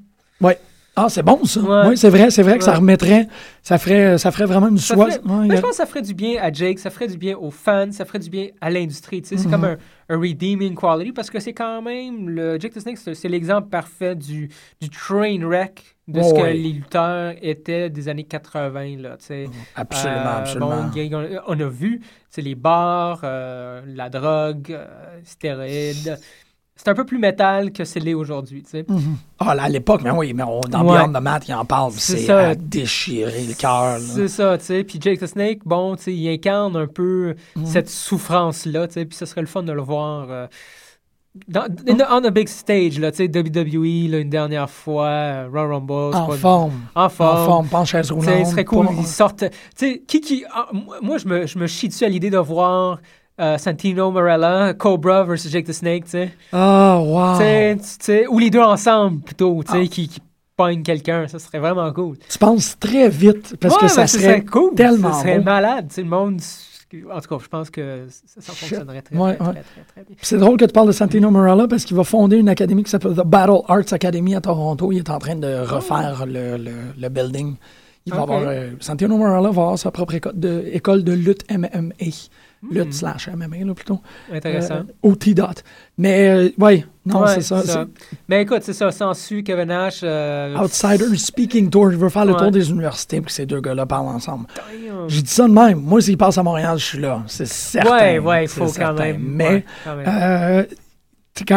Ah, c'est bon, ça. Ouais. Oui, c'est vrai, c'est vrai que ça remettrait, ça ferait, ça ferait vraiment une soie. ferait- ouais, a- je pense que ça ferait du bien à Jake, ça ferait du bien aux fans, ça ferait du bien à l'industrie. C'est Mhm. comme un, un redeeming quality parce que c'est quand même. le Jake the Snake, c'est l'exemple parfait du, du train wreck de Oh, ce que les lutteurs étaient des années 80. Là, sais. Absolument, Euh, absolument. bon, on, a vu les bars, euh, la drogue, euh, stéroïdes. C'est un peu plus métal que c'est l'est aujourd'hui. tu sais. Mhm. Ah, là, à l'époque, mais oui, mais on, dans Ouais. Beyond the Mat, il en parle. C'est à déchirer le cœur. C'est ça, tu sais. Puis Jake the Snake, bon, tu sais, il incarne un peu Mhm. cette souffrance-là, tu sais. Puis ce serait le fun de le voir euh, dans, in on a big stage, là, tu sais, WWE, là, une dernière fois, euh, Royal Rumble. En forme. En En forme. forme, en chaise Tu roulante. sais, ce serait cool, ils sortent. Tu sais, qui qui. ah, moi- moi, je me, je me chie dessus à l'idée de voir euh, Santino Morella, Cobra versus Jake the Snake, tu sais. Ah, wow. Ou les deux ensemble, plutôt, tu sais, qui, qui pognent quelqu'un. Ça serait vraiment cool. Tu penses très vite parce que ça ce serait cool. tellement Ça serait malade. Tu sais, le monde. En tout cas, je pense que ça, fonctionnerait très, Ouais, très, ouais. très, très, très bien. C'est drôle que tu parles de Santino Morella parce qu'il va fonder une académie qui s'appelle The Battle Arts Academy à Toronto. Il est en train de refaire le, le, le building. Il va avoir, euh, Santino Morella va avoir sa propre école de, école de lutte MMA. Hmm. Lutte slash MMA, là, plutôt. Intéressant. Euh, OT dot. Mais, euh, ouais, non, c'est ça. Mais écoute, c'est ça. Sans su, Kevin Nash. euh, Outsider Speaking Tour. Je veux faire le tour des universités pour que ces deux gars-là parlent ensemble. J'ai dit ça de même. Moi, s'ils passent à Montréal, je suis là. C'est certain. Ouais, ouais, il faut quand même. Mais, quand. Euh,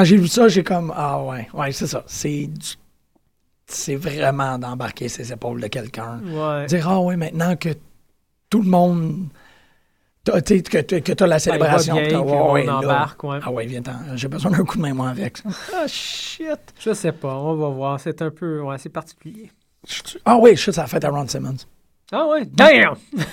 j'ai vu ça, j'ai comme ah ouais, ouais, c'est ça. C'est du- c'est vraiment d'embarquer ses épaules de quelqu'un. ouais. Dire ah ouais, maintenant que tout le monde t'as- sais, que tu que t'as la Ben, célébration, bien, t'as- puis ouais, on ouais, là. embarque, ouais. Ah ouais, viens ten j'ai besoin d'un coup de main moi avec. ça. Ah shit. Je sais pas, on va voir. C'est un peu. Ouais, c'est particulier. Je- Ah oui, shit, ça a fait à Ron Simmons. Ah ouais, damn!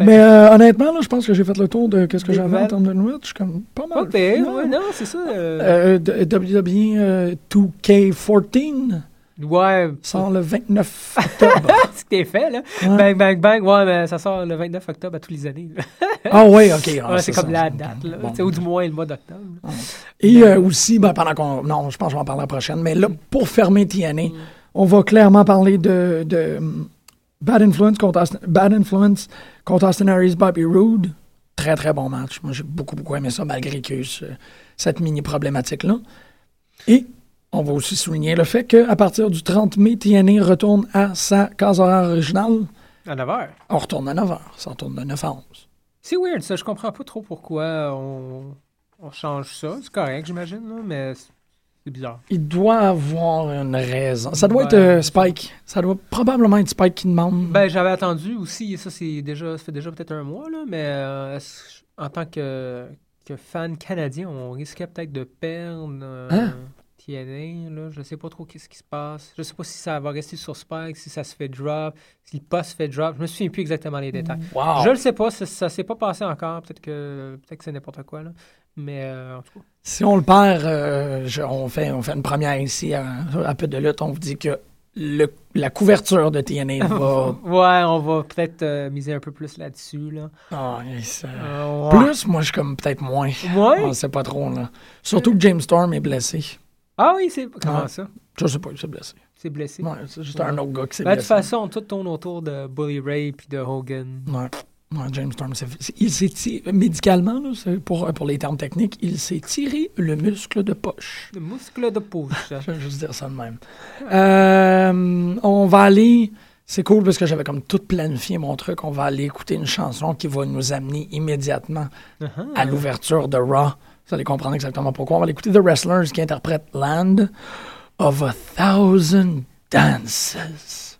Mais euh, honnêtement, là, je pense que j'ai fait le tour de qu'est-ce que j'avais en termes de nouvelles. Je suis comme pas mal. Pas pire, Non. ouais, non, c'est ça. euh, Euh, WWE euh, 2K14 ouais, sort le 29 octobre. c'est que t'es fait, là. Ouais. Bang, bang, bang. Ouais, mais ça sort le 29 octobre à tous les années. Ah oui, ok. ah, ouais, c'est comme ça. la date, là. Bon. Ou du moins le mois d'octobre. là. Et euh, aussi, ben, pendant qu'on. Non, je pense qu'on va en parler la prochaine, mais là, pour fermer TNA, Mm. on va clairement parler de, de um, Bad Influence contre Austin, Bad Influence contre Austin Bobby Roode. Très, très bon match. Moi, j'ai beaucoup, beaucoup aimé ça, malgré ce- cette mini-problématique-là. Et on va aussi souligner le fait qu'à partir du 30 mai, TNA retourne à sa case horaire originale. À 9 h. On retourne à 9 h. Ça retourne de 9 à 11. C'est weird, ça. Je comprends pas trop pourquoi on, on change ça. C'est correct, j'imagine, là, mais C'est bizarre. Il doit avoir une raison. Ça doit Ouais. être euh, Spike. Ça doit probablement être Spike qui demande. Ben, j'avais attendu aussi, ça, c'est déjà, ça fait déjà peut-être un mois, là, mais euh, en tant que, que fan canadien, on risquait peut-être de perdre euh, Hein? TNA, là. Je sais pas trop qu'est-ce qui se passe. Je sais pas si ça va rester sur Spike, si ça se fait drop, si le poste se fait drop. Je me souviens plus exactement les détails. wow. Je le sais pas, ça, ça s'est pas passé encore. Peut-être que, peut que c'est n'importe quoi, là. Mais euh, en tout cas. Si on le perd, euh, je- on, fait, on fait une première ici à, à peu de lutte. On vous dit que le- la couverture de TNA va. Ouais, on va peut-être euh, miser un peu plus là-dessus, là. Ah, yes, Euh, ouais. Plus, moi, je suis comme peut-être moins. Ouais? On sait pas trop, là. Surtout que James Storm est blessé. Ah oui, c'est. Comment ça? Je sais pas, il s'est blessé. C'est blessé? Ouais, c'est juste un autre gars qui s'est Ben, de toute blessé. façon, tout tourne autour de Bully Ray puis de Hogan. Ouais. Ouais, James Storm, c'est- il s'est tiré, médicalement, là, c'est pour, pour les termes techniques, il s'est tiré le muscle de poche. Le muscle de poche. Je vais juste dire ça de même. Euh, on va aller. C'est cool parce que j'avais comme tout planifié mon truc. On va aller écouter une chanson qui va nous amener immédiatement Uh-huh. à l'ouverture de Raw. Vous allez comprendre exactement pourquoi. On va aller écouter The Wrestlers qui interprète Land of a Thousand Dances.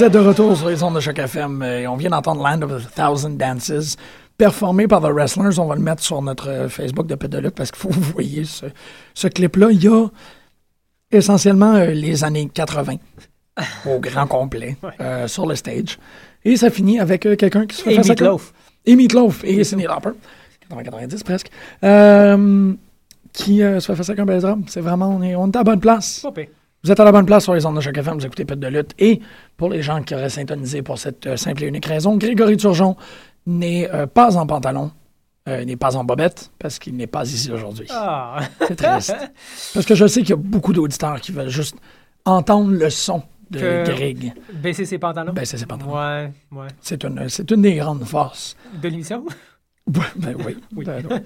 Vous êtes de retour sur les ondes de Choc FM et on vient d'entendre Land of a Thousand Dances performé par The Wrestlers. On va le mettre sur notre euh, Facebook de lutte parce qu'il faut que vous voyez ce, ce clip-là. Il y a essentiellement euh, les années 80 au grand complet euh, sur le stage. Et ça finit avec euh, quelqu'un qui se fait Et face à- Meatloaf. Et Meatloaf. Et Cindy Lauper. 90 presque. Qui se fait face avec un baiser. C'est vraiment, on est, on est à bonne place. Vous êtes à la bonne place sur les ondes de Choc FM, vous écoutez Pet de lutte. Et pour les gens qui auraient syntonisé pour cette euh, simple et unique raison, Grégory Turgeon n'est euh, pas en pantalon, euh, n'est pas en bobette, parce qu'il n'est pas ici aujourd'hui. Ah. C'est triste. parce que je sais qu'il y a beaucoup d'auditeurs qui veulent juste entendre le son de Que- Greg. Baisser ses pantalons? Baisser ses pantalons. Ouais, ouais. C'est une, c'est une des grandes forces. De l'émission? Ben oui. De,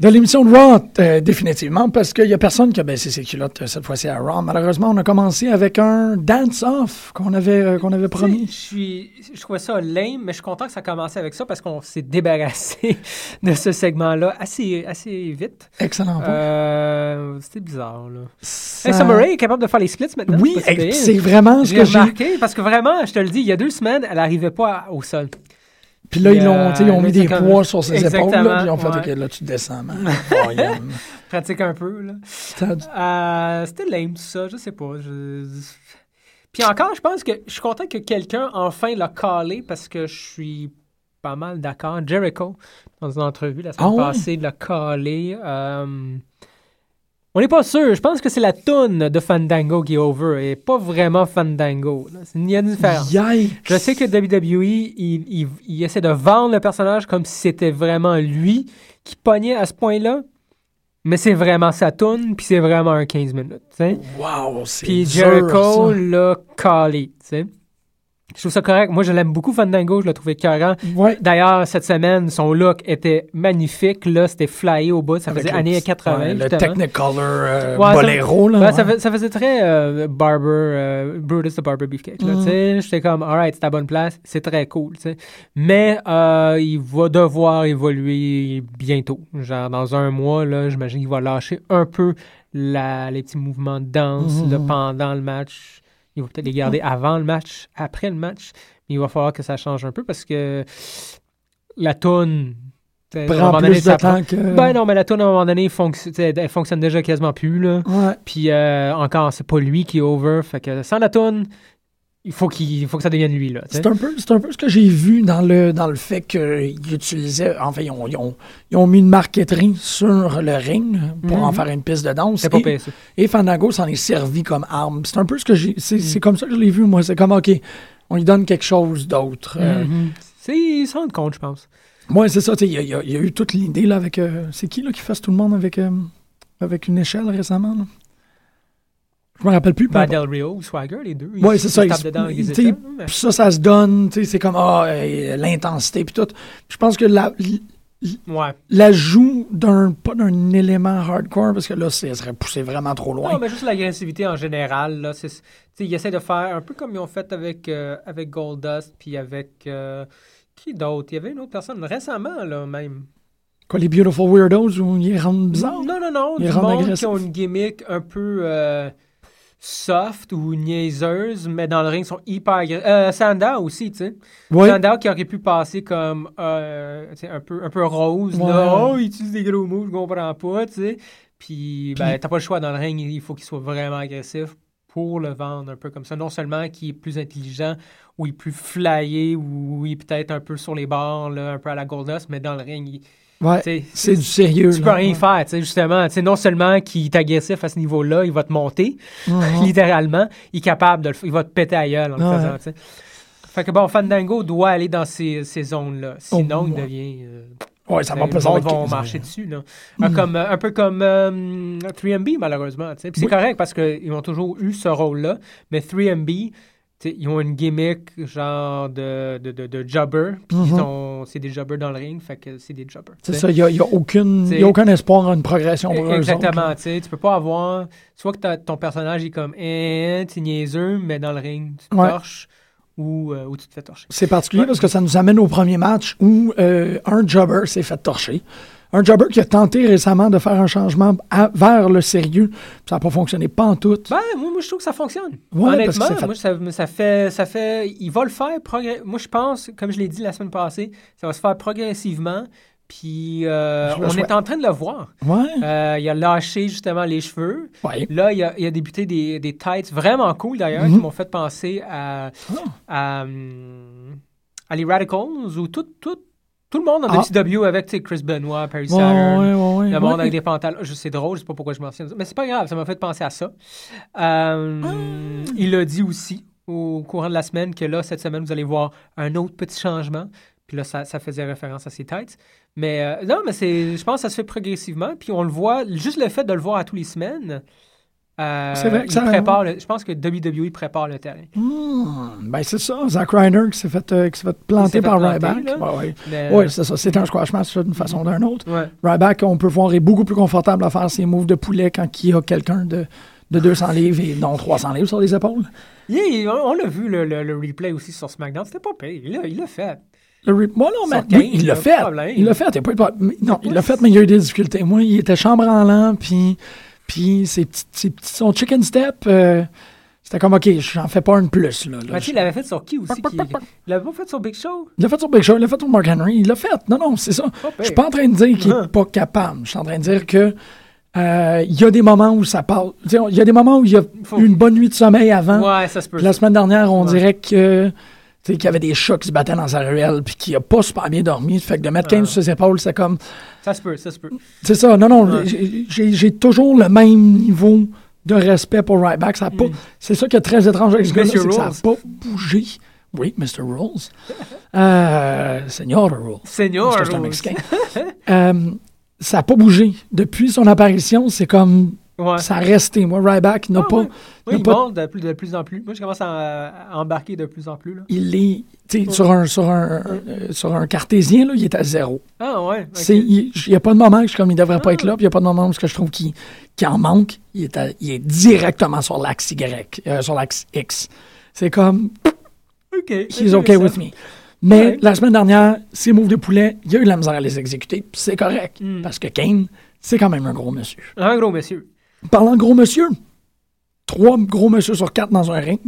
de l'émission de Raw, euh, définitivement, parce qu'il n'y a personne qui a baissé ses culottes euh, cette fois-ci à Raw. Malheureusement, on a commencé avec un dance-off qu'on avait, euh, qu'on avait promis. Je suis, je trouvais ça lame, mais je suis content que ça a commencé avec ça parce qu'on s'est débarrassé de ce segment-là assez, assez vite. Excellent C'était bizarre, là. Ça- Hey, Summer Rae est capable de faire les splits maintenant? Oui, c'est vraiment ce que j'ai. remarqué, parce que vraiment, je te le dis, il y a deux semaines, elle n'arrivait pas au sol. Puis là, ils, Euh, ont, ils ont là, mis des comme- poids sur ses épaules. Là, puis ils ont fait, ouais. OK, là, tu descends, man. Oh. Pratique un peu, là. Euh, C'était lame, tout ça, je sais pas. je- Puis encore, je pense que je suis content que quelqu'un enfin l'a calé parce que je suis pas mal d'accord. Jericho, dans une entrevue la semaine Ah passée, l'a calé. Euh, On n'est pas sûr. Je pense que c'est la toune de Fandango qui est over et pas vraiment Fandango. là. C'est- Il y a une différence. Yikes. Je sais que WWE, il, il- il essaie de vendre le personnage comme si c'était vraiment lui qui pognait à ce point-là. Mais c'est vraiment sa toune, puis c'est vraiment un 15 minutes. tu sais. Wow, c'est Puis Jericho l'a tu sais. Je trouve ça correct. Moi, je l'aime beaucoup, Fandango. Je l'ai trouvé carré. Ouais. D'ailleurs, cette semaine, son look était magnifique. Là, c'était flyé au bout. Ça Avec faisait années petit- 80. ouais, le. Technicolor euh, Ouais, ça- là. Ça, ouais. fait- ça faisait très euh, Barber, euh, Brutus the Barber Beefcake. sais. J'étais comme, alright, c'est à bonne place, c'est très cool. Mais euh, il va devoir évoluer bientôt. Genre, dans un mois, j'imagine qu'il va lâcher un peu la, les petits mouvements de danse Mhm. là, pendant le match. Il va peut-être les garder avant le match, après le match. Mais il va falloir que ça change un peu parce que la un Prend moment donné, plus de ça prend- temps que... Ben non, mais la toune, à un moment donné, fonc- elle fonctionne déjà quasiment plus. Là. Ouais. Puis euh, encore, c'est pas lui qui est over. Fait que sans la toune, il faut, qu'il il faut que ça devienne lui. Là. C'est un, peu, c'est un peu ce que j'ai vu dans le, dans le fait qu'ils utilisaient. Enfin, ils ont, ils, ont, ils ont mis une marqueterie sur le ring pour Mhm. en faire une piste de danse. C'est pas Et, et Fandango s'en est servi comme arme. C'est un peu ce que j'ai. C'est, Mhm. c'est comme ça que je l'ai vu, moi. C'est comme, OK, on lui donne quelque chose d'autre. Euh, Mhm. C'est, ils s'en rendent compte, je pense. Ouais, c'est ça. tu sais, Il y, y y a eu toute l'idée là avec. euh, c'est qui là qui fasse tout le monde avec, euh, avec une échelle récemment? Là? Je me rappelle plus. Ben. Del Rio ou Swagger, les deux. Ils, c'est ça, dedans avec des mais- ça, ça se donne. C'est comme ah, euh, l'intensité puis tout. Je pense que la, Ouais. l'ajout d'un pas d'un élément hardcore parce que là ça serait poussé vraiment trop loin. Non, mais juste l'agressivité en général. Là, c'est, ils essaient de faire un peu comme ils ont fait avec, euh, avec Goldust, puis avec. euh, qui d'autre? Il y avait une autre personne récemment, là, même. Quoi les Beautiful Weirdos où ils rendent bizarre? Non, non, non. Ils Du monde agressif. qui ont une gimmick un peu euh, soft ou niaiseuse, mais dans le ring, sont hyper agressifs. Euh, Sandow aussi, tu sais. Sandow qui aurait pu passer comme euh, un, peu, un peu rose. Ouais. Là. Oh, il utilise des gros mots, je comprends pas, tu sais. Puis, ben, Puis- t'as pas le choix dans le ring, il faut qu'il soit vraiment agressif pour le vendre un peu comme ça. Non seulement qu'il est plus intelligent, ou il est plus flyé, ou il est peut-être un peu sur les bords, là, un peu à la Goldust, mais dans le ring, il, Ouais. C'est du sérieux. tu peux rien faire, tu sais, justement. Tu sais, non seulement qu'il est agressif à ce niveau-là, il va te monter, littéralement, il est capable de le il va te péter à gueule en le Ouais. faisant, tu sais. Fait que bon, Fandango doit aller dans ces, ces zones-là. Sinon, Oh, il ouais. devient. euh, Ouais, ça va le pas ça va monde être- vont marcher dessus. Là. Un, comme, euh, un peu comme euh, 3MB, malheureusement. tu sais. Puis c'est Oui. correct parce qu'ils ont toujours eu ce rôle-là. Mais 3MB, tu sais, ils ont une gimmick genre de, de, de, de jobber. Puis ont- c'est des jobbers dans le ring. Fait que c'est des jobbers. tu C'est ça, il n'y a, y a aucune- y a aucun espoir en une progression pour. Exactement, tu sais, tu peux pas avoir soit que t'as- ton personnage est comme eh, t'es niaiseux, mais dans le ring tu te Ouais. torches ou, euh, ou tu te fais torcher. C'est particulier parce que ça nous amène au premier match où euh, un jobber s'est fait torcher. Un jobber qui a tenté récemment de faire un changement à- vers le sérieux. puis Ça n'a pas fonctionné pas en tout. Ben, moi, moi, je trouve que ça fonctionne. Ouais, Honnêtement, fait- moi, ça, ça fait, ça fait, il va le faire. progr- Moi, je pense, comme je l'ai dit la semaine passée, ça va se faire progressivement. Puis, euh, on souhaite. est en train de le voir. Ouais. Euh, il a lâché justement les cheveux. ouais. Là, il a, il a débuté des, des tights vraiment cool d'ailleurs Mhm. qui m'ont fait penser à, Ah. à, hum, à les Radicals ou tout, tout, tout le monde en Ah. WCW avec tu sais, Chris Benoit, Perry Ouais, Saturn. ouais, Le monde avec des pantalons. Je- C'est drôle, je sais pas pourquoi je mentionne ça. Mais c'est pas grave, ça m'a fait penser à ça. Euh, Ah. Il a dit aussi au courant de la semaine que là, cette semaine, vous allez voir un autre petit changement. Puis là, ça, ça faisait référence à ses têtes. Mais euh, non, mais c'est, je pense que ça se fait progressivement. Puis on le voit, juste le fait de le voir à tous les semaines. Euh, C'est vrai que ça- prépare le- je pense que WWE prépare le terrain. Hmm, ben c'est ça, Zack Ryder qui s'est fait, euh, qui fait planter par Ryback. là. Ouais, ouais. Mais, Ouais, euh, c'est ça. C'est un squash match ça, d'une façon ou d'une autre. ouais. Ryback, on peut voir, est beaucoup plus confortable à faire ses moves de poulet quand il y a quelqu'un de, de 200 livres et non 300 livres sur les épaules. Yeah, on l'a vu, le, le- le replay aussi sur SmackDown. C'était pas pire. Il l'a, fait. Le rip- Moi, non, mais oui, il l'a fait. problème. Il l'a fait. il a pas eu de- mais- Non, il l'a fait, mais il y a eu des difficultés. Moi, il était chambranlant, puis, puis ses petits, ses petits- son chicken step, euh, c'était comme, OK, j'en fais pas un de plus. Là, là. Mais tu sais, il l'avait fait sur qui aussi? Qui-. Il l'avait pas fait sur Big Show? Il l'a fait sur Big Show, il l'a fait sur Mark Henry, il l'a fait. Non, non, c'est ça. Je suis pas en train de dire qu'il est pas capable. Je suis en train de dire que euh, il y a des moments où ça passe. Il y a des moments où il y a Faut- eu une bonne nuit de sommeil avant. Ouais, ça se peut. La semaine dernière, on Ouais. dirait que tu sais, qu'il y avait des chats qui se battaient dans sa ruelle, puis qu'il a pas super bien dormi. Fait que de mettre 15 sur ses épaules, c'est comme. Ça se peut, ça se peut. C'est ça, non, non, Ouais. j'ai- toujours le même niveau de respect pour a pas- Mm. C'est ça qui est très étrange avec ce gars-là, c'est que ça n'a pas bougé. Oui, Mr. Rules. Euh, Senior Rules. Senior, Rules. Mexicain. Euh, ça n'a pas bougé. Depuis son apparition, c'est comme. Ouais. Ça a resté. Moi, Ryback n'a Ah, pas. ouais. Oui, il pas- monte de plus, de plus en plus. Moi, je commence à, à embarquer de plus en plus. Là. Il est. tu sais, Sur un, sur, un, euh, sur un cartésien, là, il est à zéro. Ah, ouais. ok. Il n'y a pas de moment que je suis comme il devrait pas Ah. être là, puis il n'y a pas de moment où je trouve qu'il en manque. Il est, à- il est directement sur l'axe Y, euh, sur l'axe X. C'est comme, OK. he's okay with me. Mais Ouais. la semaine dernière, ses moves de poulet, il a eu de la misère à les exécuter, c'est correct. Mm. Parce que Kane, c'est quand même un gros monsieur. Un gros monsieur. Parlant de gros monsieur, trois gros monsieur sur quatre dans un ring.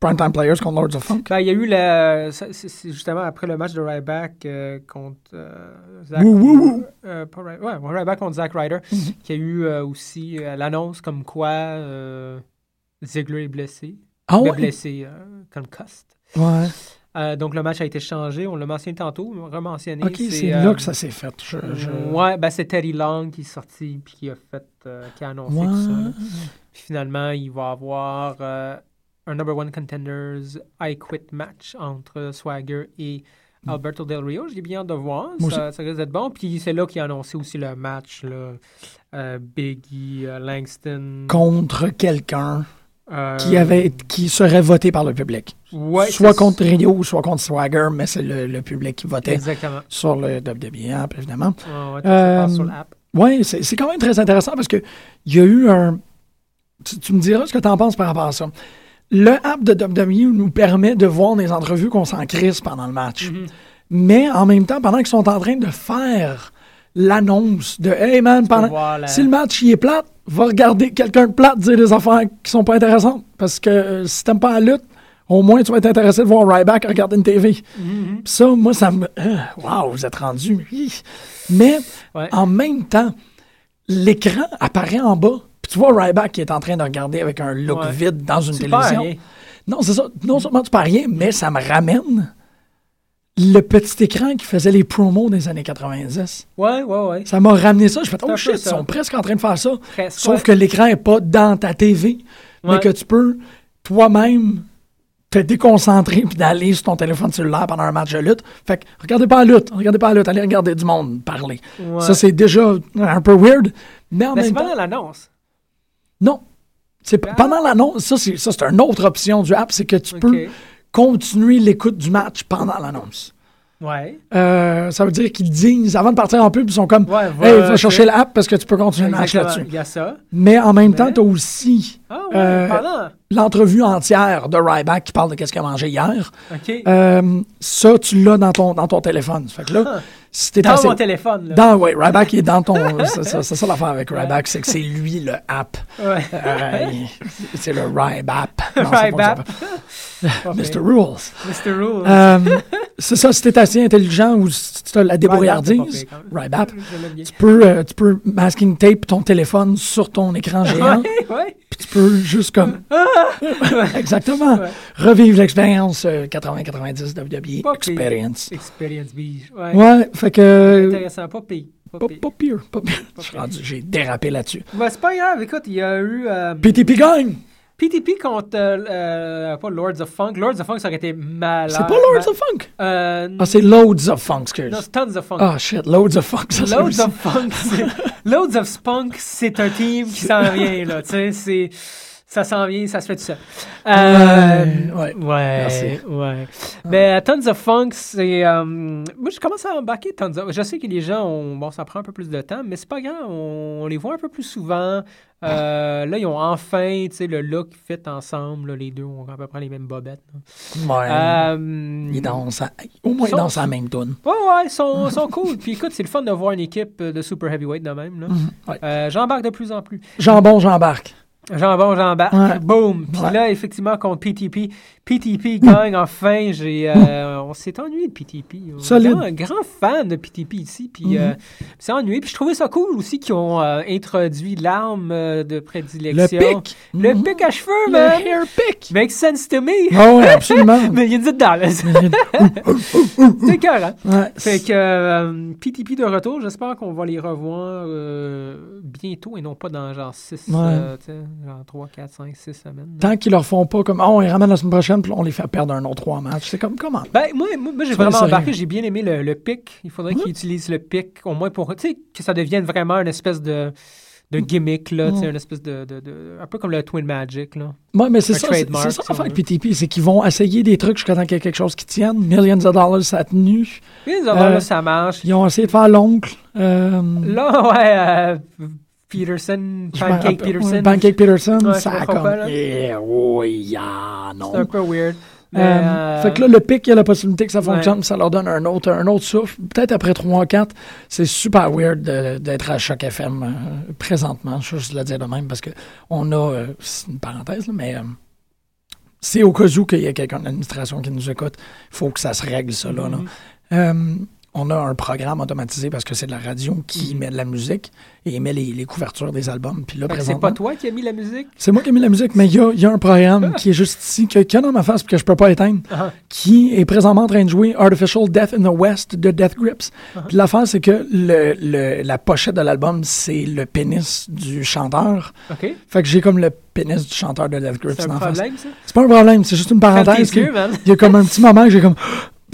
Primetime Players contre Lords of Funk. Ben, il y a eu la. C'est justement après le match de Ryback euh, contre. euh, wouh, wouh. euh, pas ouais, Ryback contre Zack Ryder. Mm-hmm. Qui a eu euh, aussi euh, l'annonce comme quoi Ziggler est blessé. Ah Mais ouais? blessé, euh, concussed. Ouais. Euh, donc le match a été changé. On l'a mentionné tantôt, rementionné. Ok, c'est euh, là que ça s'est fait. Je- je- Ouais, ben c'est Teddy Long qui est sorti puis qui a fait, euh, qui a annoncé Ouais. tout ça. là. Puis finalement, il va avoir un number one contenders I Quit match entre Swagger et Alberto Del Rio. J'ai bien hâte de voir. Ça, ça risque d'être bon. Puis c'est là qu'il a annoncé aussi le match. Là. Biggie, Langston. Contre quelqu'un euh, qui avait qui serait voté par le public. ouais, soit contre Rio ou soit contre Swagger, mais c'est le, le public qui votait Exactement. sur le WWE app, évidemment. Ouais, ouais, ça Euh, passe sur l'app. Oui, c'est quand même très intéressant parce que il y a eu un. Tu, tu me diras ce que tu en penses par rapport à ça. Le app de WWE nous permet de voir des entrevues qu'on s'en crisse pendant le match. Mhm. Mais en même temps, pendant qu'ils sont en train de faire l'annonce de Hey man, pendant, si le match il est plate, va regarder quelqu'un de plate dire des affaires qui sont pas intéressantes. Parce que euh, si t'aimes pas la lutte, au moins tu vas être intéressé de voir Ryback regarder une TV. Mhm. Puis ça, moi, ça me. Waouh, vous êtes rendu. Mais Ouais. en même temps, l'écran apparaît en bas. Puis tu vois Ryback qui est en train de regarder avec un look Ouais. vide dans une Tu télévision. Non, c'est ça. Non seulement tu perds rien, mais ça me ramène le petit écran qui faisait les promos des années 90. Ouais, ouais, ouais. Ça m'a ramené ça. Je fais, oh shit, ils sont presque en train de faire ça. Presque, Sauf ouais. que l'écran n'est pas dans ta TV, mais que tu peux toi-même te déconcentrer puis d'aller sur ton téléphone cellulaire pendant un match de lutte. Fait que regardez pas la lutte, regardez pas la lutte, allez regarder du monde parler. Ouais. Ça, c'est déjà un peu weird. Mais en Mais même temps, pendant l'annonce. non. C'est Ah. pendant l'annonce, ça, c'est, ça, c'est une autre option du app, c'est que tu peux continuer l'écoute du match pendant l'annonce. Ouais. Euh, ça veut dire qu'ils disent, avant de partir en pub, ils sont comme, Ouais, hey, va- va chercher l'app parce que tu peux continuer le match là-dessus. Il y a ça. Mais en même temps, tu as aussi Ah ouais, Euh, l'entrevue entière de Ryback qui parle de qu'est-ce qu'il a mangé hier. OK. Euh, ça, tu l'as dans ton, dans ton téléphone. Fait que là, si Dans assez- mon téléphone, là. Dans, ouais, Ryback est dans ton. c'est ça, l'affaire avec Ryback, c'est que c'est lui le app. Ouais. Euh, c'est le Ryback. Non, Mr. Rules. Mr. Rule. Euh, c'est ça, si t'es assez intelligent ou si tu as la débrouillardise, bien. tu peux, euh, tu peux masking tape ton téléphone sur ton écran géant. Puis tu peux juste comme. Exactement. Revivre l'expérience euh, 80-90 WWE Pas pire. Experience. Experience Beach. Ouais. Ouais, fait que. Intéressant, pas pire. Pas Pas, pire. pas J'ai dérapé là-dessus. Ben, c'est pas grave. Écoute, il y a eu euh, PTP gagne! PTP contre, euh, euh, pas Lords of Funk. Lords of Funk, ça aurait été malade. C'est pas Lords of Funk! Euh, Ah, c'est Loads of Funk, excuse. non, c'est Tons of Funk. Ah, shit, Loads of Funk, ça Loads of Funk, c'est- Loads of Spunk, c'est un team qui s'en vient, là. Tu sais, c'est. Ça s'en vient, ça se fait tout seul. Euh, ouais. ouais, Merci. ouais. Mais euh, Tons of Funk, c'est. euh, moi, je commence à embarquer Tons of Je sais que les gens, ont, bon, ça prend un peu plus de temps, mais c'est pas grave. On, on les voit un peu plus souvent. Euh, là, ils ont enfin, tu sais, le look fit ensemble. là, les deux ont à peu près les mêmes bobettes. là. Ouais. Euh, Il danse à- Au moins, il Sauf- danse à la même tune. Ouais, ouais, ils sont, sont cool. Puis écoute, c'est le fun de voir une équipe de super heavyweight de même. Là. ouais. J'embarque de plus en plus. Jambon, j'embarque. Jambon, j'embarque. Ouais. Boom. Puis Ouais. là, effectivement, contre PTP, PTP gagne enfin. J'ai, euh, on s'est ennuyé de PTP. On est. Un grand fan de PTP ici. Puis euh, c'est ennuyé. Puis je trouvais ça cool aussi qu'ils ont euh, introduit l'arme euh, de Le prédilection. pic. Le Mhm. pic à cheveux, Le man. hair pick. Makes sense to me. Ah ouais, absolument. Mais il y a une là. C'est cœur, hein? Ouais. Fait que PTP de retour, j'espère qu'on va les revoir bientôt et non pas dans genre 6, Ouais. Genre 3, 4, 5, 6 semaines. là. Tant qu'ils leur font pas comme, oh, on les ramène la semaine prochaine, puis on les fait perdre un autre trois matchs. C'est comme, comment? Ben, moi, moi, moi, j'ai vraiment embarqué, j'ai bien aimé le, le pic. Il faudrait qu'ils utilisent le pic, au moins pour, tu sais, que ça devienne vraiment une espèce de, de gimmick, là, sais, une espèce de, de, de- un peu comme le Twin Magic, là. Ouais, mais c'est ça, c'est ça l'affaire avec. PTP, c'est qu'ils vont essayer des trucs jusqu'à temps qu'il y ait quelque chose qui tienne. Millions of dollars, ça a tenu. Puis, les affaires, Euh, ça marche. Ils ont essayé de faire l'oncle. Euh, Là, ouais, euh, Peterson, Pancake Peterson. ouais, Pancake Peterson, Ouais, ça a comme. pas, là. Eh, oui, ah, non. C'est un peu weird. Euh, euh, Fait que là, le pic, il y a la possibilité que ça Ouais. fonctionne, ça leur donne un autre, un autre souffle. Peut-être après 3 4, c'est super weird de- d'être à Choc FM euh, présentement. Je vais juste le dire de même parce que on a, euh, c'est une parenthèse, là, mais euh, c'est au cas où qu'il y a quelqu'un de l'administration qui nous écoute, il faut que ça se règle, ça, là. là. Euh, on a un programme automatisé parce que c'est de la radio qui met de la musique et met les, les couvertures des albums. Puis là, c'est pas toi qui as mis la musique? c'est moi qui ai mis la musique, mais il y a, il y a un programme qui est juste ici, que- y a dans ma face, que je peux pas éteindre, Ah. qui est présentement en train de jouer Artificial Death in the West de Death Grips. Ah. Puis l'affaire, c'est que le, le- la pochette de l'album, c'est le pénis du chanteur. OK. Fait que j'ai comme le pénis du chanteur de Death Grips C'est un face. problème, ça? C'est pas un problème, c'est juste une parenthèse. Il y a comme un petit moment que j'ai comme...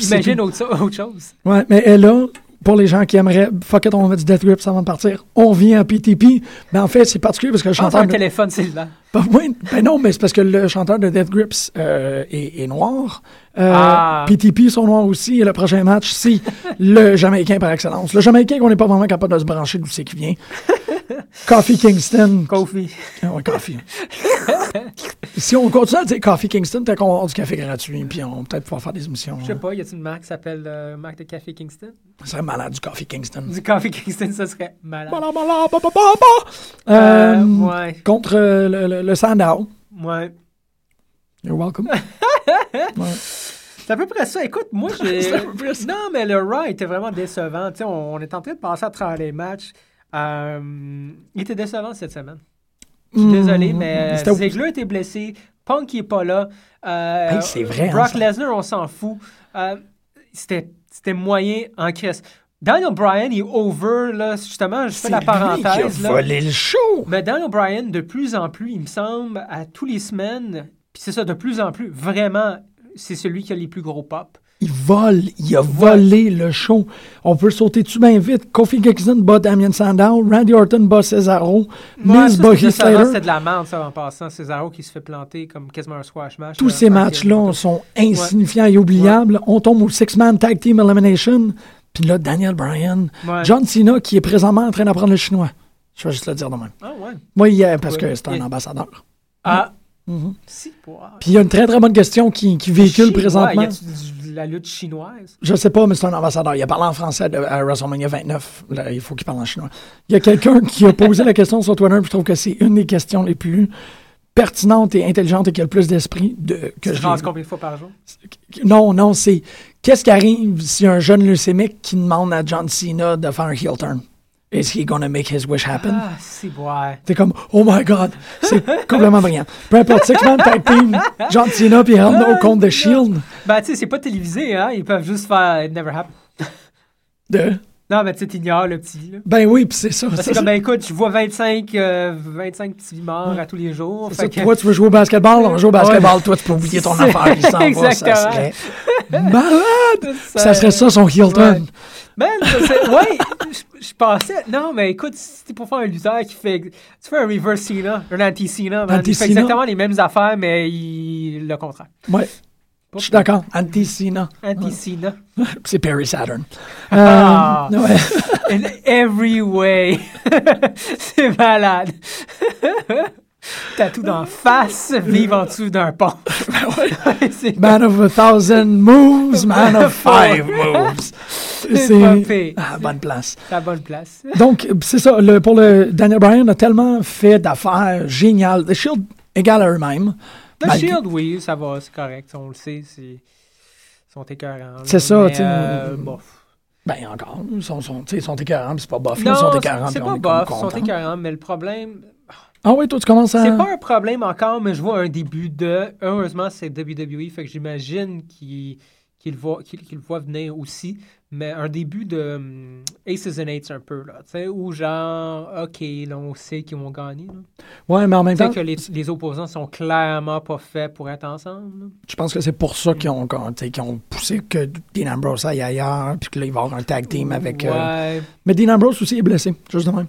Imagine autre, chose. Ouais, mais elle, là, pour les gens qui aimeraient, fuck it, on va mettre du Death Grips avant de partir, on vient à PTP. Mais en fait, c'est particulier parce que le chanteur... un de- téléphone. Ben, ben non, mais c'est parce que le chanteur de Death Grips euh, est, est noir. Euh, Ah. PTP sont noirs aussi. Et le prochain match, c'est le Jamaïcain par excellence. Le Jamaïcain qu'on n'est pas vraiment capable de se brancher d'où c'est qui vient. Coffee Kingston. Kofi. Ah ouais, Coffee. si on continue à dire Coffee Kingston, peut-être qu'on va avoir du café gratuit, puis on va peut-être pouvoir faire des émissions. Je sais pas, y a-t-il une marque qui s'appelle euh, marque de café Kingston? Ça serait malade, du Coffee Kingston. Du café Kingston, ça serait malade. Bala, bala, ba, ba, ba, ba. Euh, Euh, ouais, Contre euh, le, le, le Sandow. ouais. You're welcome. Ouais. C'est à peu près ça. Écoute, moi, j'ai. Non, mais le Raw était vraiment décevant. Tu sais, on, on est en train de passer à travers les matchs. Euh, il était décevant cette semaine. Je suis Mm, désolé, mais Ziggler était blessé. Punk, il est pas là. Euh, Hey, c'est vrai, hein, Brock. Lesnar, on s'en fout. Euh, C'était moyen en crise. Daniel Bryan, il est over, là. Justement, je fais la C'est lui parenthèse. qui là. a volé le show. Mais Daniel Bryan, de plus en plus, il me semble, à tous les semaines, Puis c'est ça, de plus en plus, vraiment, c'est celui qui a les plus gros pop. Il vole, il a volé le show. On peut sauter dessus bien vite. Kofi Kingston bat Damien Sandow, Randy Orton bat Cesaro, Ouais, Miz bat c'est- Heath Slater. C'était de la merde, ça, en passant. Cesaro qui se fait planter comme quasiment un squash match. Tous là, ces matchs-là sont insignifiants et oubliables. On tombe au Six-Man Tag Team Elimination. Puis là, Daniel Bryan. John Cena qui est présentement en train d'apprendre le chinois. Je vais juste le dire de même. Ah ouais. Est- parce que c'est un ambassadeur. Ah. Mhm. Si. Puis il y a une très très bonne question qui, qui véhicule présentement. y la lutte chinoise? Je sais pas, mais c'est un ambassadeur. Il a parlé en français de- à WrestleMania 29. Là, il faut qu'il parle en chinois. Il y a quelqu'un qui a posé la question sur Twitter, puis je trouve que c'est une des questions les plus pertinentes et intelligentes et qui a le plus d'esprit de, que vu. combien de fois par jour? Non, non, c'est qu'est-ce qui arrive si un jeune leucémique qui demande à John Cena de faire un heel turn? Is he gonna make his wish happen? Ah, c'est ouais. T'es comme, oh my god, c'est complètement brillant. Peu importe, Six-Man Tag Team, John Cena puis Hell No contre The Shield. Ben, tu sais, c'est pas télévisé, hein? Ils peuvent juste faire It Never Happened. De... Non, mais tu sais, t'ignores le petit, là. Ben oui, puis c'est ça. Ben, ça, C'est comme, ben écoute, je vois 25, euh, 25 petits morts à tous les jours. C'est ça, fait que- Toi, tu veux jouer au basketball, on joue au basketball, toi, tu peux oublier ton affaire, il s'en va, ça Exactement. serait malade! Ça serait ça, son heel turn. Man, ouais, je- pensais. Non, mais écoute, si c'était pour faire un lutteur qui fait. Tu fais un reverse Cena, un anti-Cena, man. Il fait Anti-Cena. exactement les mêmes affaires, mais il, le contraire. Ouais, je suis d'accord. Anti-Cena. Anti-Cena. C'est Perry Saturn. Euh, Ah. ouais. In every way. c'est malade. T'as tout d'en face, vivre en dessous d'un pont. c'est Man of a thousand moves, man of five moves. pire. Ah, bonne place. la bonne place. Donc, c'est ça. Le, pour le Daniel Bryan a tellement fait d'affaires géniales. The Shield égale à eux-mêmes. Malgré- Shield, oui, ça va, c'est correct. On le sait, c'est. Ils sont écœurants. C'est ça, tu sais, euh, bof. Ben, encore. Ils sont, sont, sont écœurants, c'est pas bof. Non, ils sont c'est écœurants, c'est pas on est bof, ils sont écœurants, mais le problème, Ah oui, toi, tu commences à... c'est pas un problème encore, mais je vois un début de. Heureusement, c'est WWE, fait que j'imagine qu'ils qu'ils le, voient- qu'ils- qu'ils le voient venir aussi, mais un début de hum, Aces and Eights un peu, là, tu sais, où genre, OK, là, on sait qu'ils vont gagner. là. Ouais, mais en même temps, que les, les opposants sont clairement pas faits pour être ensemble. là. je pense que c'est pour ça qu'ils ont, poussé que Dean Ambrose aille ailleurs, puis que là, il va y avoir un tag team avec... euh, Ouais. Mais Dean Ambrose aussi est blessé, juste de même.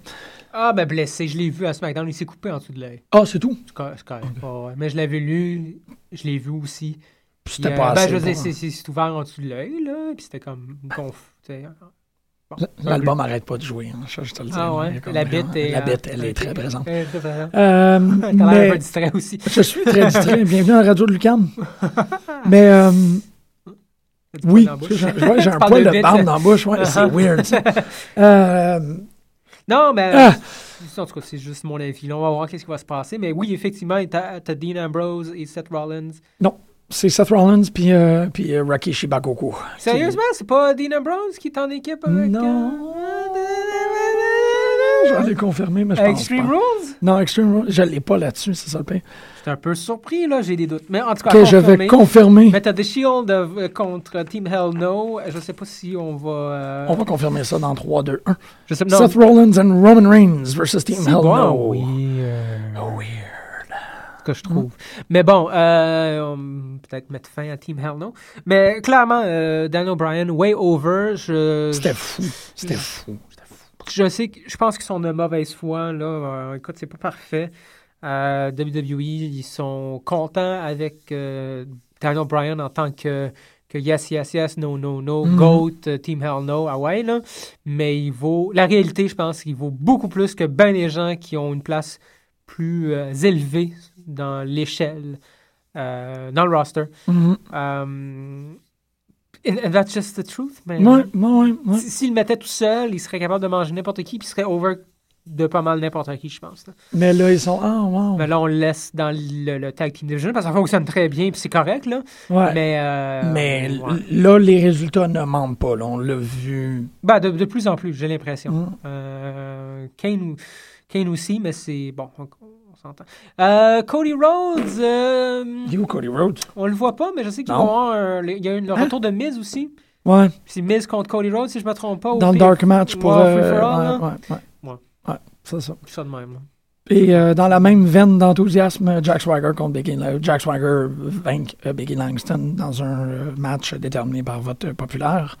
Ah, ben blessé, je l'ai vu à SmackDown, il s'est coupé en dessous de l'œil. Ah, c'est tout? C'est correct, c'est correct. Ouais, ouais. Mais je l'avais lu, je l'ai vu aussi. Puis, C'était euh, pas ben, assez je veux dire, pour- c'est- ouvert en dessous de l'œil, là, puis c'était comme gonf. Bon, L'album arrête pas de jouer, hein, je te le dis. Ah ouais, la bite est... La euh, elle est très présente. Elle est très présente. Euh, mais peu distrait aussi. je suis très distrait. Bienvenue à la radio de Lucam. Mais euh, oui, j'ai un poil de barbe dans la bouche. Ouais, c'est weird, ça. Euh, Non, mais... Ah! En tout cas, c'est juste mon avis. Là, on va voir qu'est-ce qui va se passer. Mais oui, effectivement, t'as as Dean Ambrose et Seth Rollins. c'est Seth Rollins puis, euh, puis euh, Rocky Shibagoku. Sérieusement, c'est pas Dean Ambrose qui est en équipe avec... Non. euh, Je vais aller confirmer, mais je pense Extreme pas. Rules? Non, Extreme Rules, je l'ai pas là-dessus, c'est ça le pire. J'étais un peu surpris, là, j'ai des doutes. Mais en tout cas, je vais confirmer. Mais t'as The Shield euh, contre Team Hell No. Je sais pas si on va. euh, On va confirmer ça dans 3, 2, 1. Je sais non. Seth Rollins and Roman Reigns versus Team Hell bon, No. Oui. euh, Oh, weird. ce que je trouve. Mais bon, euh, on va peut-être mettre fin à Team Hell No. Mais clairement, euh, Dan O'Brien, way over. Je, C'était fou. C'était fou. Je sais que je pense qu'ils sont de mauvaise foi. Là. Euh, écoute, c'est pas parfait. Euh, WWE, ils sont contents avec euh, Daniel Bryan en tant que, que yes, yes, yes, no, no, no, Mhm. GOAT, euh, Team Hell No, ah ouais, là. Mais il vaut. La réalité, je pense qu'il vaut beaucoup plus que bien des gens qui ont une place plus euh, élevée dans l'échelle, dans le roster. Mhm. Um, and, and that's just the truth, man. Ouais, ouais, ouais. S- S'il le mettait tout seul, il serait capable de manger n'importe qui, puis il serait over de pas mal n'importe qui, je pense. là. Mais là, ils sont. Ah, wow. Mais là, on le laisse dans le, le tag team division parce que ça fonctionne très bien, puis c'est correct, là. Ouais. Mais, euh, Mais ouais. là, les résultats ne mentent pas. Là. On l'a vu. Ben, de, de plus en plus, j'ai l'impression. Mm. Euh, Kane, Kane aussi, mais c'est bon, on, on s'entend. Euh, Cody Rhodes, euh, Il est où Cody Rhodes? on le voit pas, mais je sais qu'il va Non. y avoir un- le- il y a eu le Hein? retour de Miz aussi. Ouais, C'est Miz contre Cody Rhodes, si je me trompe pas. dans le. Dark Match pour. Ouais, euh, all, ouais, ouais, ouais. Ouais. C'est ça. Ça de même. là. Et euh, dans la même veine d'enthousiasme, Jack Swagger contre Biggie Langston. Jack Swagger vainc euh, Biggie Langston dans un euh, match déterminé par vote euh, populaire.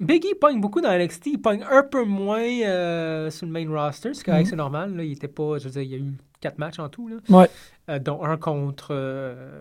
Biggie pogne beaucoup dans NXT. Il pogne un peu moins euh, sur le main roster. C'est correct, Mhm. c'est normal. Là. Il était pas, je veux dire, il y a eu quatre matchs en tout. Là. Ouais. Euh, dont un contre euh,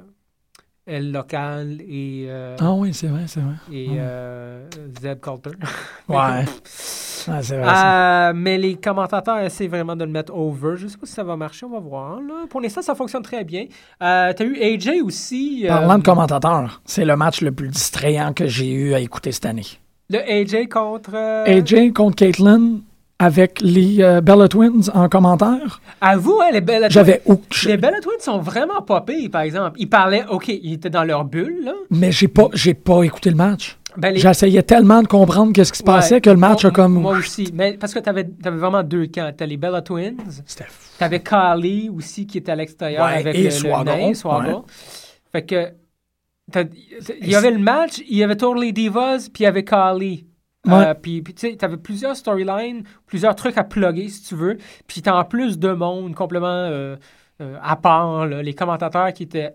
El Local et, euh, Ah oui, c'est vrai, c'est vrai. et euh, Zeb Coulter. Ouais. C'est vrai. Euh, mais les commentateurs essaient vraiment de le mettre over. Je sais pas si ça va marcher, on va voir. Là. Pour l'instant, ça fonctionne très bien. Euh, T'as eu AJ aussi. euh, Parlant de commentateurs, c'est le match le plus distrayant que j'ai eu à écouter cette année. Le AJ contre. euh, AJ contre Caitlyn avec les euh, Bella Twins en commentaire. Avoue, hein, les Bella Twins. J'avais Les Bella Twins sont vraiment pas pires, par exemple. Ils parlaient, OK, ils étaient dans leur bulle, là. Mais j'ai pas, j'ai pas écouté le match. Ben, les- J'essayais tellement de comprendre qu'est-ce qui se passait que le match moi, a comme. Moi aussi. Mais parce que t'avais avais vraiment deux camps. T'as les Bella Twins. C'était T'avais Carly aussi qui était à l'extérieur Ouais, avec et le, ouais. Fait que. Il y avait le match, il y avait Totally Divas, puis il y avait. Ouais. Euh, puis, tu sais, t'avais plusieurs storylines, plusieurs trucs à plugger si tu veux. Puis t'as en plus de monde complètement euh, euh, à part, là, les commentateurs qui étaient.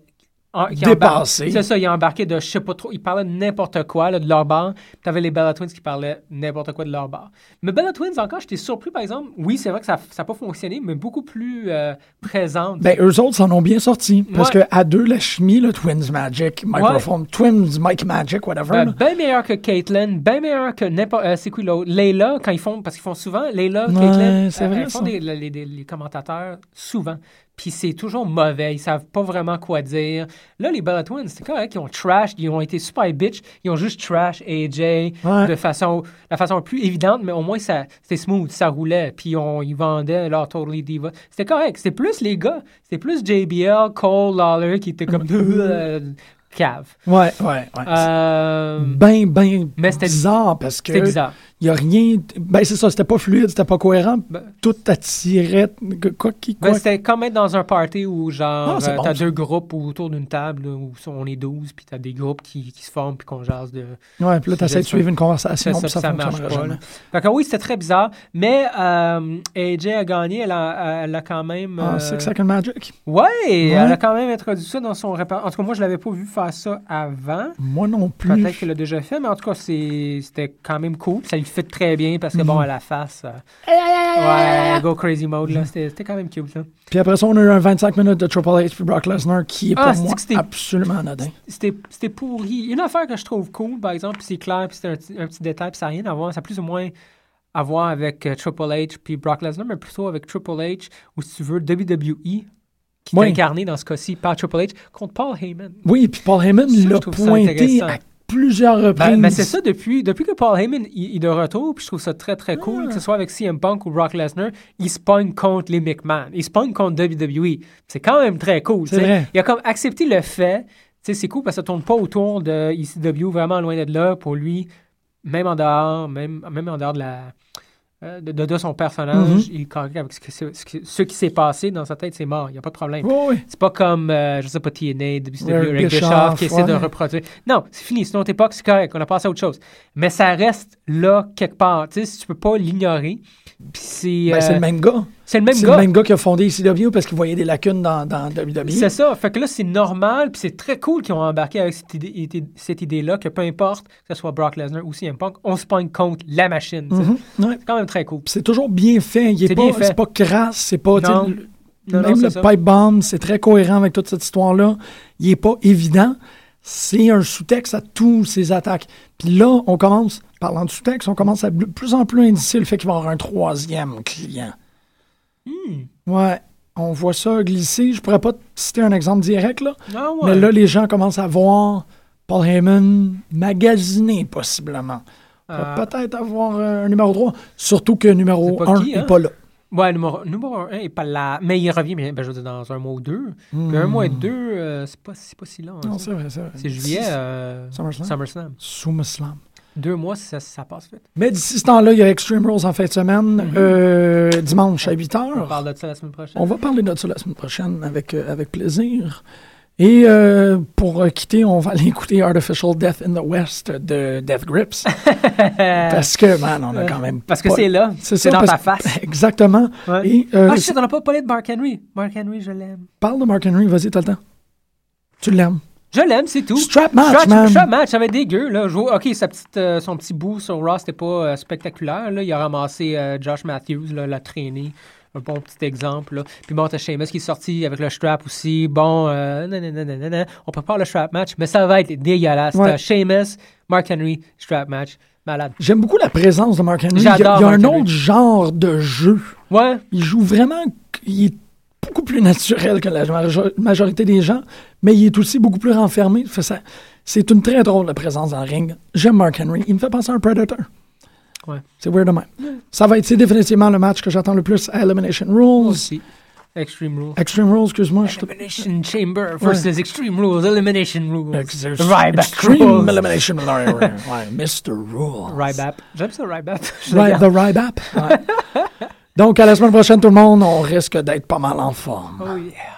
En- qui Dépassés. embar- C'est ça, ils embarquaient de je sais pas trop. Ils parlaient de n'importe quoi là, de leur bar. Puis t'avais les Bella Twins qui parlaient n'importe quoi de leur bar. Mais Bella Twins, encore, j'étais surpris par exemple. Oui, c'est vrai que ça n'a pas fonctionné, mais beaucoup plus euh, présente. Ben, eux autres s'en ont bien sortis. Parce que à deux, la chimie, le Twins Magic, Microphone, Twins Mike Magic, whatever. Ben, là. bien meilleur que Caitlyn, bien meilleur que n'importe. euh, c'est quoi l'autre? Layla, quand ils font. Parce qu'ils font souvent. Layla, Ouais, Caitlyn. c'est euh, vrai, ils font des, les, les- les commentateurs souvent. Puis c'est toujours mauvais. Ils savent pas vraiment quoi dire. Là, les Bella Twins, c'est correct. Ils ont trash. Ils ont été super bitch. Ils ont juste trash AJ Ouais. de façon. La façon la plus évidente, mais au moins, ça, c'était smooth. Ça roulait. Puis on, ils vendaient leur Totally Diva. C'était correct. C'était plus les gars. C'était plus JBL, Cole, Lawler qui étaient comme. euh, cave. Ouais, ouais, ouais. Euh, ben, ben mais c'était- bizarre parce que C'était bizarre. Il a rien. Ben, c'est ça, c'était pas fluide, c'était pas cohérent. Ben- Tout attirait. Quoi, qui, quoi. Ben, c'était comme être dans un party où, genre, Ah, euh, bon, t'as deux groupes autour d'une table où on est 12, puis t'as des groupes qui, qui se forment, puis qu'on jase de. ouais, puis là, t'essaies de suivre une conversation, Ça, puis ça, ça, ça marche pas. là. Fait que oui, c'était très bizarre, mais euh, AJ a gagné, elle a, elle a quand même. Ah, euh, Six Second Magic? ouais, elle a quand même introduit ça dans son répertoire. En tout cas, moi, je l'avais pas vu faire ça avant. Moi non plus. Peut-être qu'elle l'a déjà fait, mais en tout cas, c'était quand même cool. Ça lui fit très bien parce que, bon, Mhm. à la face. euh, ouais, go crazy mode, là. C'était quand même cute, là. Puis après ça, on a eu un 25 minutes de Triple H puis Brock Lesnar qui est Ah, pour moi que c'était- absolument anodin. c'était c'était pourri. Une affaire que je trouve cool, par exemple, puis c'est clair, puis c'est un, petit- un petit détail, puis ça n'a rien à voir, ça a plus ou moins à voir avec euh, Triple H puis Brock Lesnar, mais plutôt avec Triple H, ou si tu veux, WWE, qui Oui. est incarné dans ce cas-ci par Triple H, contre Paul Heyman. Oui, puis Paul Heyman l'a pointé à plusieurs reprises. Ben, ben, c'est ça, depuis, depuis que Paul Heyman il, est de retour, puis je trouve ça très très cool, Ah. que ce soit avec CM Punk ou Brock Lesnar, il se pogne contre les McMahon, il se pogne contre WWE. C'est quand même très cool. Vrai. Il a comme accepté le fait, c'est cool parce que ça tourne pas autour de ECW, vraiment loin d'être là pour lui, même en dehors, même, même en dehors de la. Euh, De, de- son personnage, Mhm. il est correct avec ce, que c'est- ce, qui s'est passé dans sa tête, c'est mort, il n'y a pas de problème. Oui. C'est pas comme, euh, je sais pas, TNA, WCW, Rick Bischoff, qui essaie de reproduire. Non, c'est fini. C'est une autre époque, c'est correct. On a passé à autre chose. Mais ça reste là, quelque part. Tu sais, si tu peux pas l'ignorer. Puis c'est. Ben, c'est euh, le même gars. C'est le même gars. le même gars qui a fondé ECW parce qu'il voyait des lacunes dans, dans WWE. C'est ça. Fait que là, c'est normal, puis c'est très cool qu'ils ont embarqué avec cette idée- idée- cette idée-là, que peu importe que ce soit Brock Lesnar ou CM Punk, on se pogne contre la machine. Mhm, ouais. C'est quand même très cool. C'est toujours bien fait. Il est C'est pas, c'est crasse, c'est pas. Non. même le ça. pipe bomb, c'est très cohérent avec toute cette histoire-là. Il est pas évident. C'est un sous-texte à tous ces attaques. Puis là, on commence, parlant de sous-texte, on commence à de plus en plus indiquer le fait qu'il va y avoir un troisième client. Hmm. Ouais, on voit ça glisser. Je pourrais pas te citer un exemple direct, là. Ah ouais. Mais là, les gens commencent à voir Paul Heyman magasiner, possiblement. Euh, Peut-être avoir euh, un numéro 3, surtout que numéro C'est pas 1 qui, n'est hein? pas là. Ouais, numéro, numéro 1 est pas là. Mais il revient, mais, ben, je veux dire, dans un mois ou deux. Puis un mois et deux, euh, c'est pas, pas si long. hein, Hmm. Non, c'est vrai, c'est vrai. C'est juillet, euh, SummerSlam. SummerSlam. SummerSlam. Deux mois, ça, ça passe vite. Mais d'ici ce temps-là, il y a Extreme Rules en fin de semaine, Mhm. euh, dimanche à 8 On h. parle de ça la semaine prochaine. On va parler de ça la semaine prochaine avec, euh, avec plaisir. Et euh, pour quitter, on va aller écouter Artificial Death in the West de Death Grips. parce que, man, on a quand même. Parce que c'est là. C'est dans ta face. Exactement. Ouais. Et ah, shit, on n'a pas parlé de Mark Henry. Mark Henry, je l'aime. parle de Mark Henry, vas-y, t'as le temps. Tu l'aimes. Je l'aime, c'est tout. Strap match, Strap- man. strap match, ça va être dégueu. Là. Je vois- OK, sa petite, euh, son petit bout sur Ross, c'était pas euh, spectaculaire. Là. Il a ramassé euh, Josh Matthews, l'a traîné. Un bon petit exemple. Là. Puis bon, t'as Sheamus qui est sorti avec le strap aussi. Bon, euh, nan, nan, nan, nan, nan, nan. on prépare le strap match, mais ça va être dégueulasse. Ouais. T'as Sheamus, Mark Henry, strap match. Malade. J'aime beaucoup la présence de Mark Henry. Il y a, il y a un Henry. autre genre de jeu. Ouais, Il joue vraiment. Il est beaucoup plus naturel que la majo- majorité des gens, mais il est aussi beaucoup plus renfermé. C'est une très drôle de présence dans le ring. J'aime Mark Henry. Il me fait penser à un Predator. Ouais. C'est weird de même. Ça va être définitivement le match que j'attends le plus à Elimination Rules. aussi. Extreme Rules. Extreme Rules, excuse-moi. te- Elimination Chamber versus Extreme Rules. Elimination Rules. Ex- Ryback Extreme Rules. Elimination Rules. Ouais, Mr. Rules. Rybap. J'aime ça, regarde. the. Ouais. Donc, à la semaine prochaine, tout le monde, on risque d'être pas mal en forme. Oh.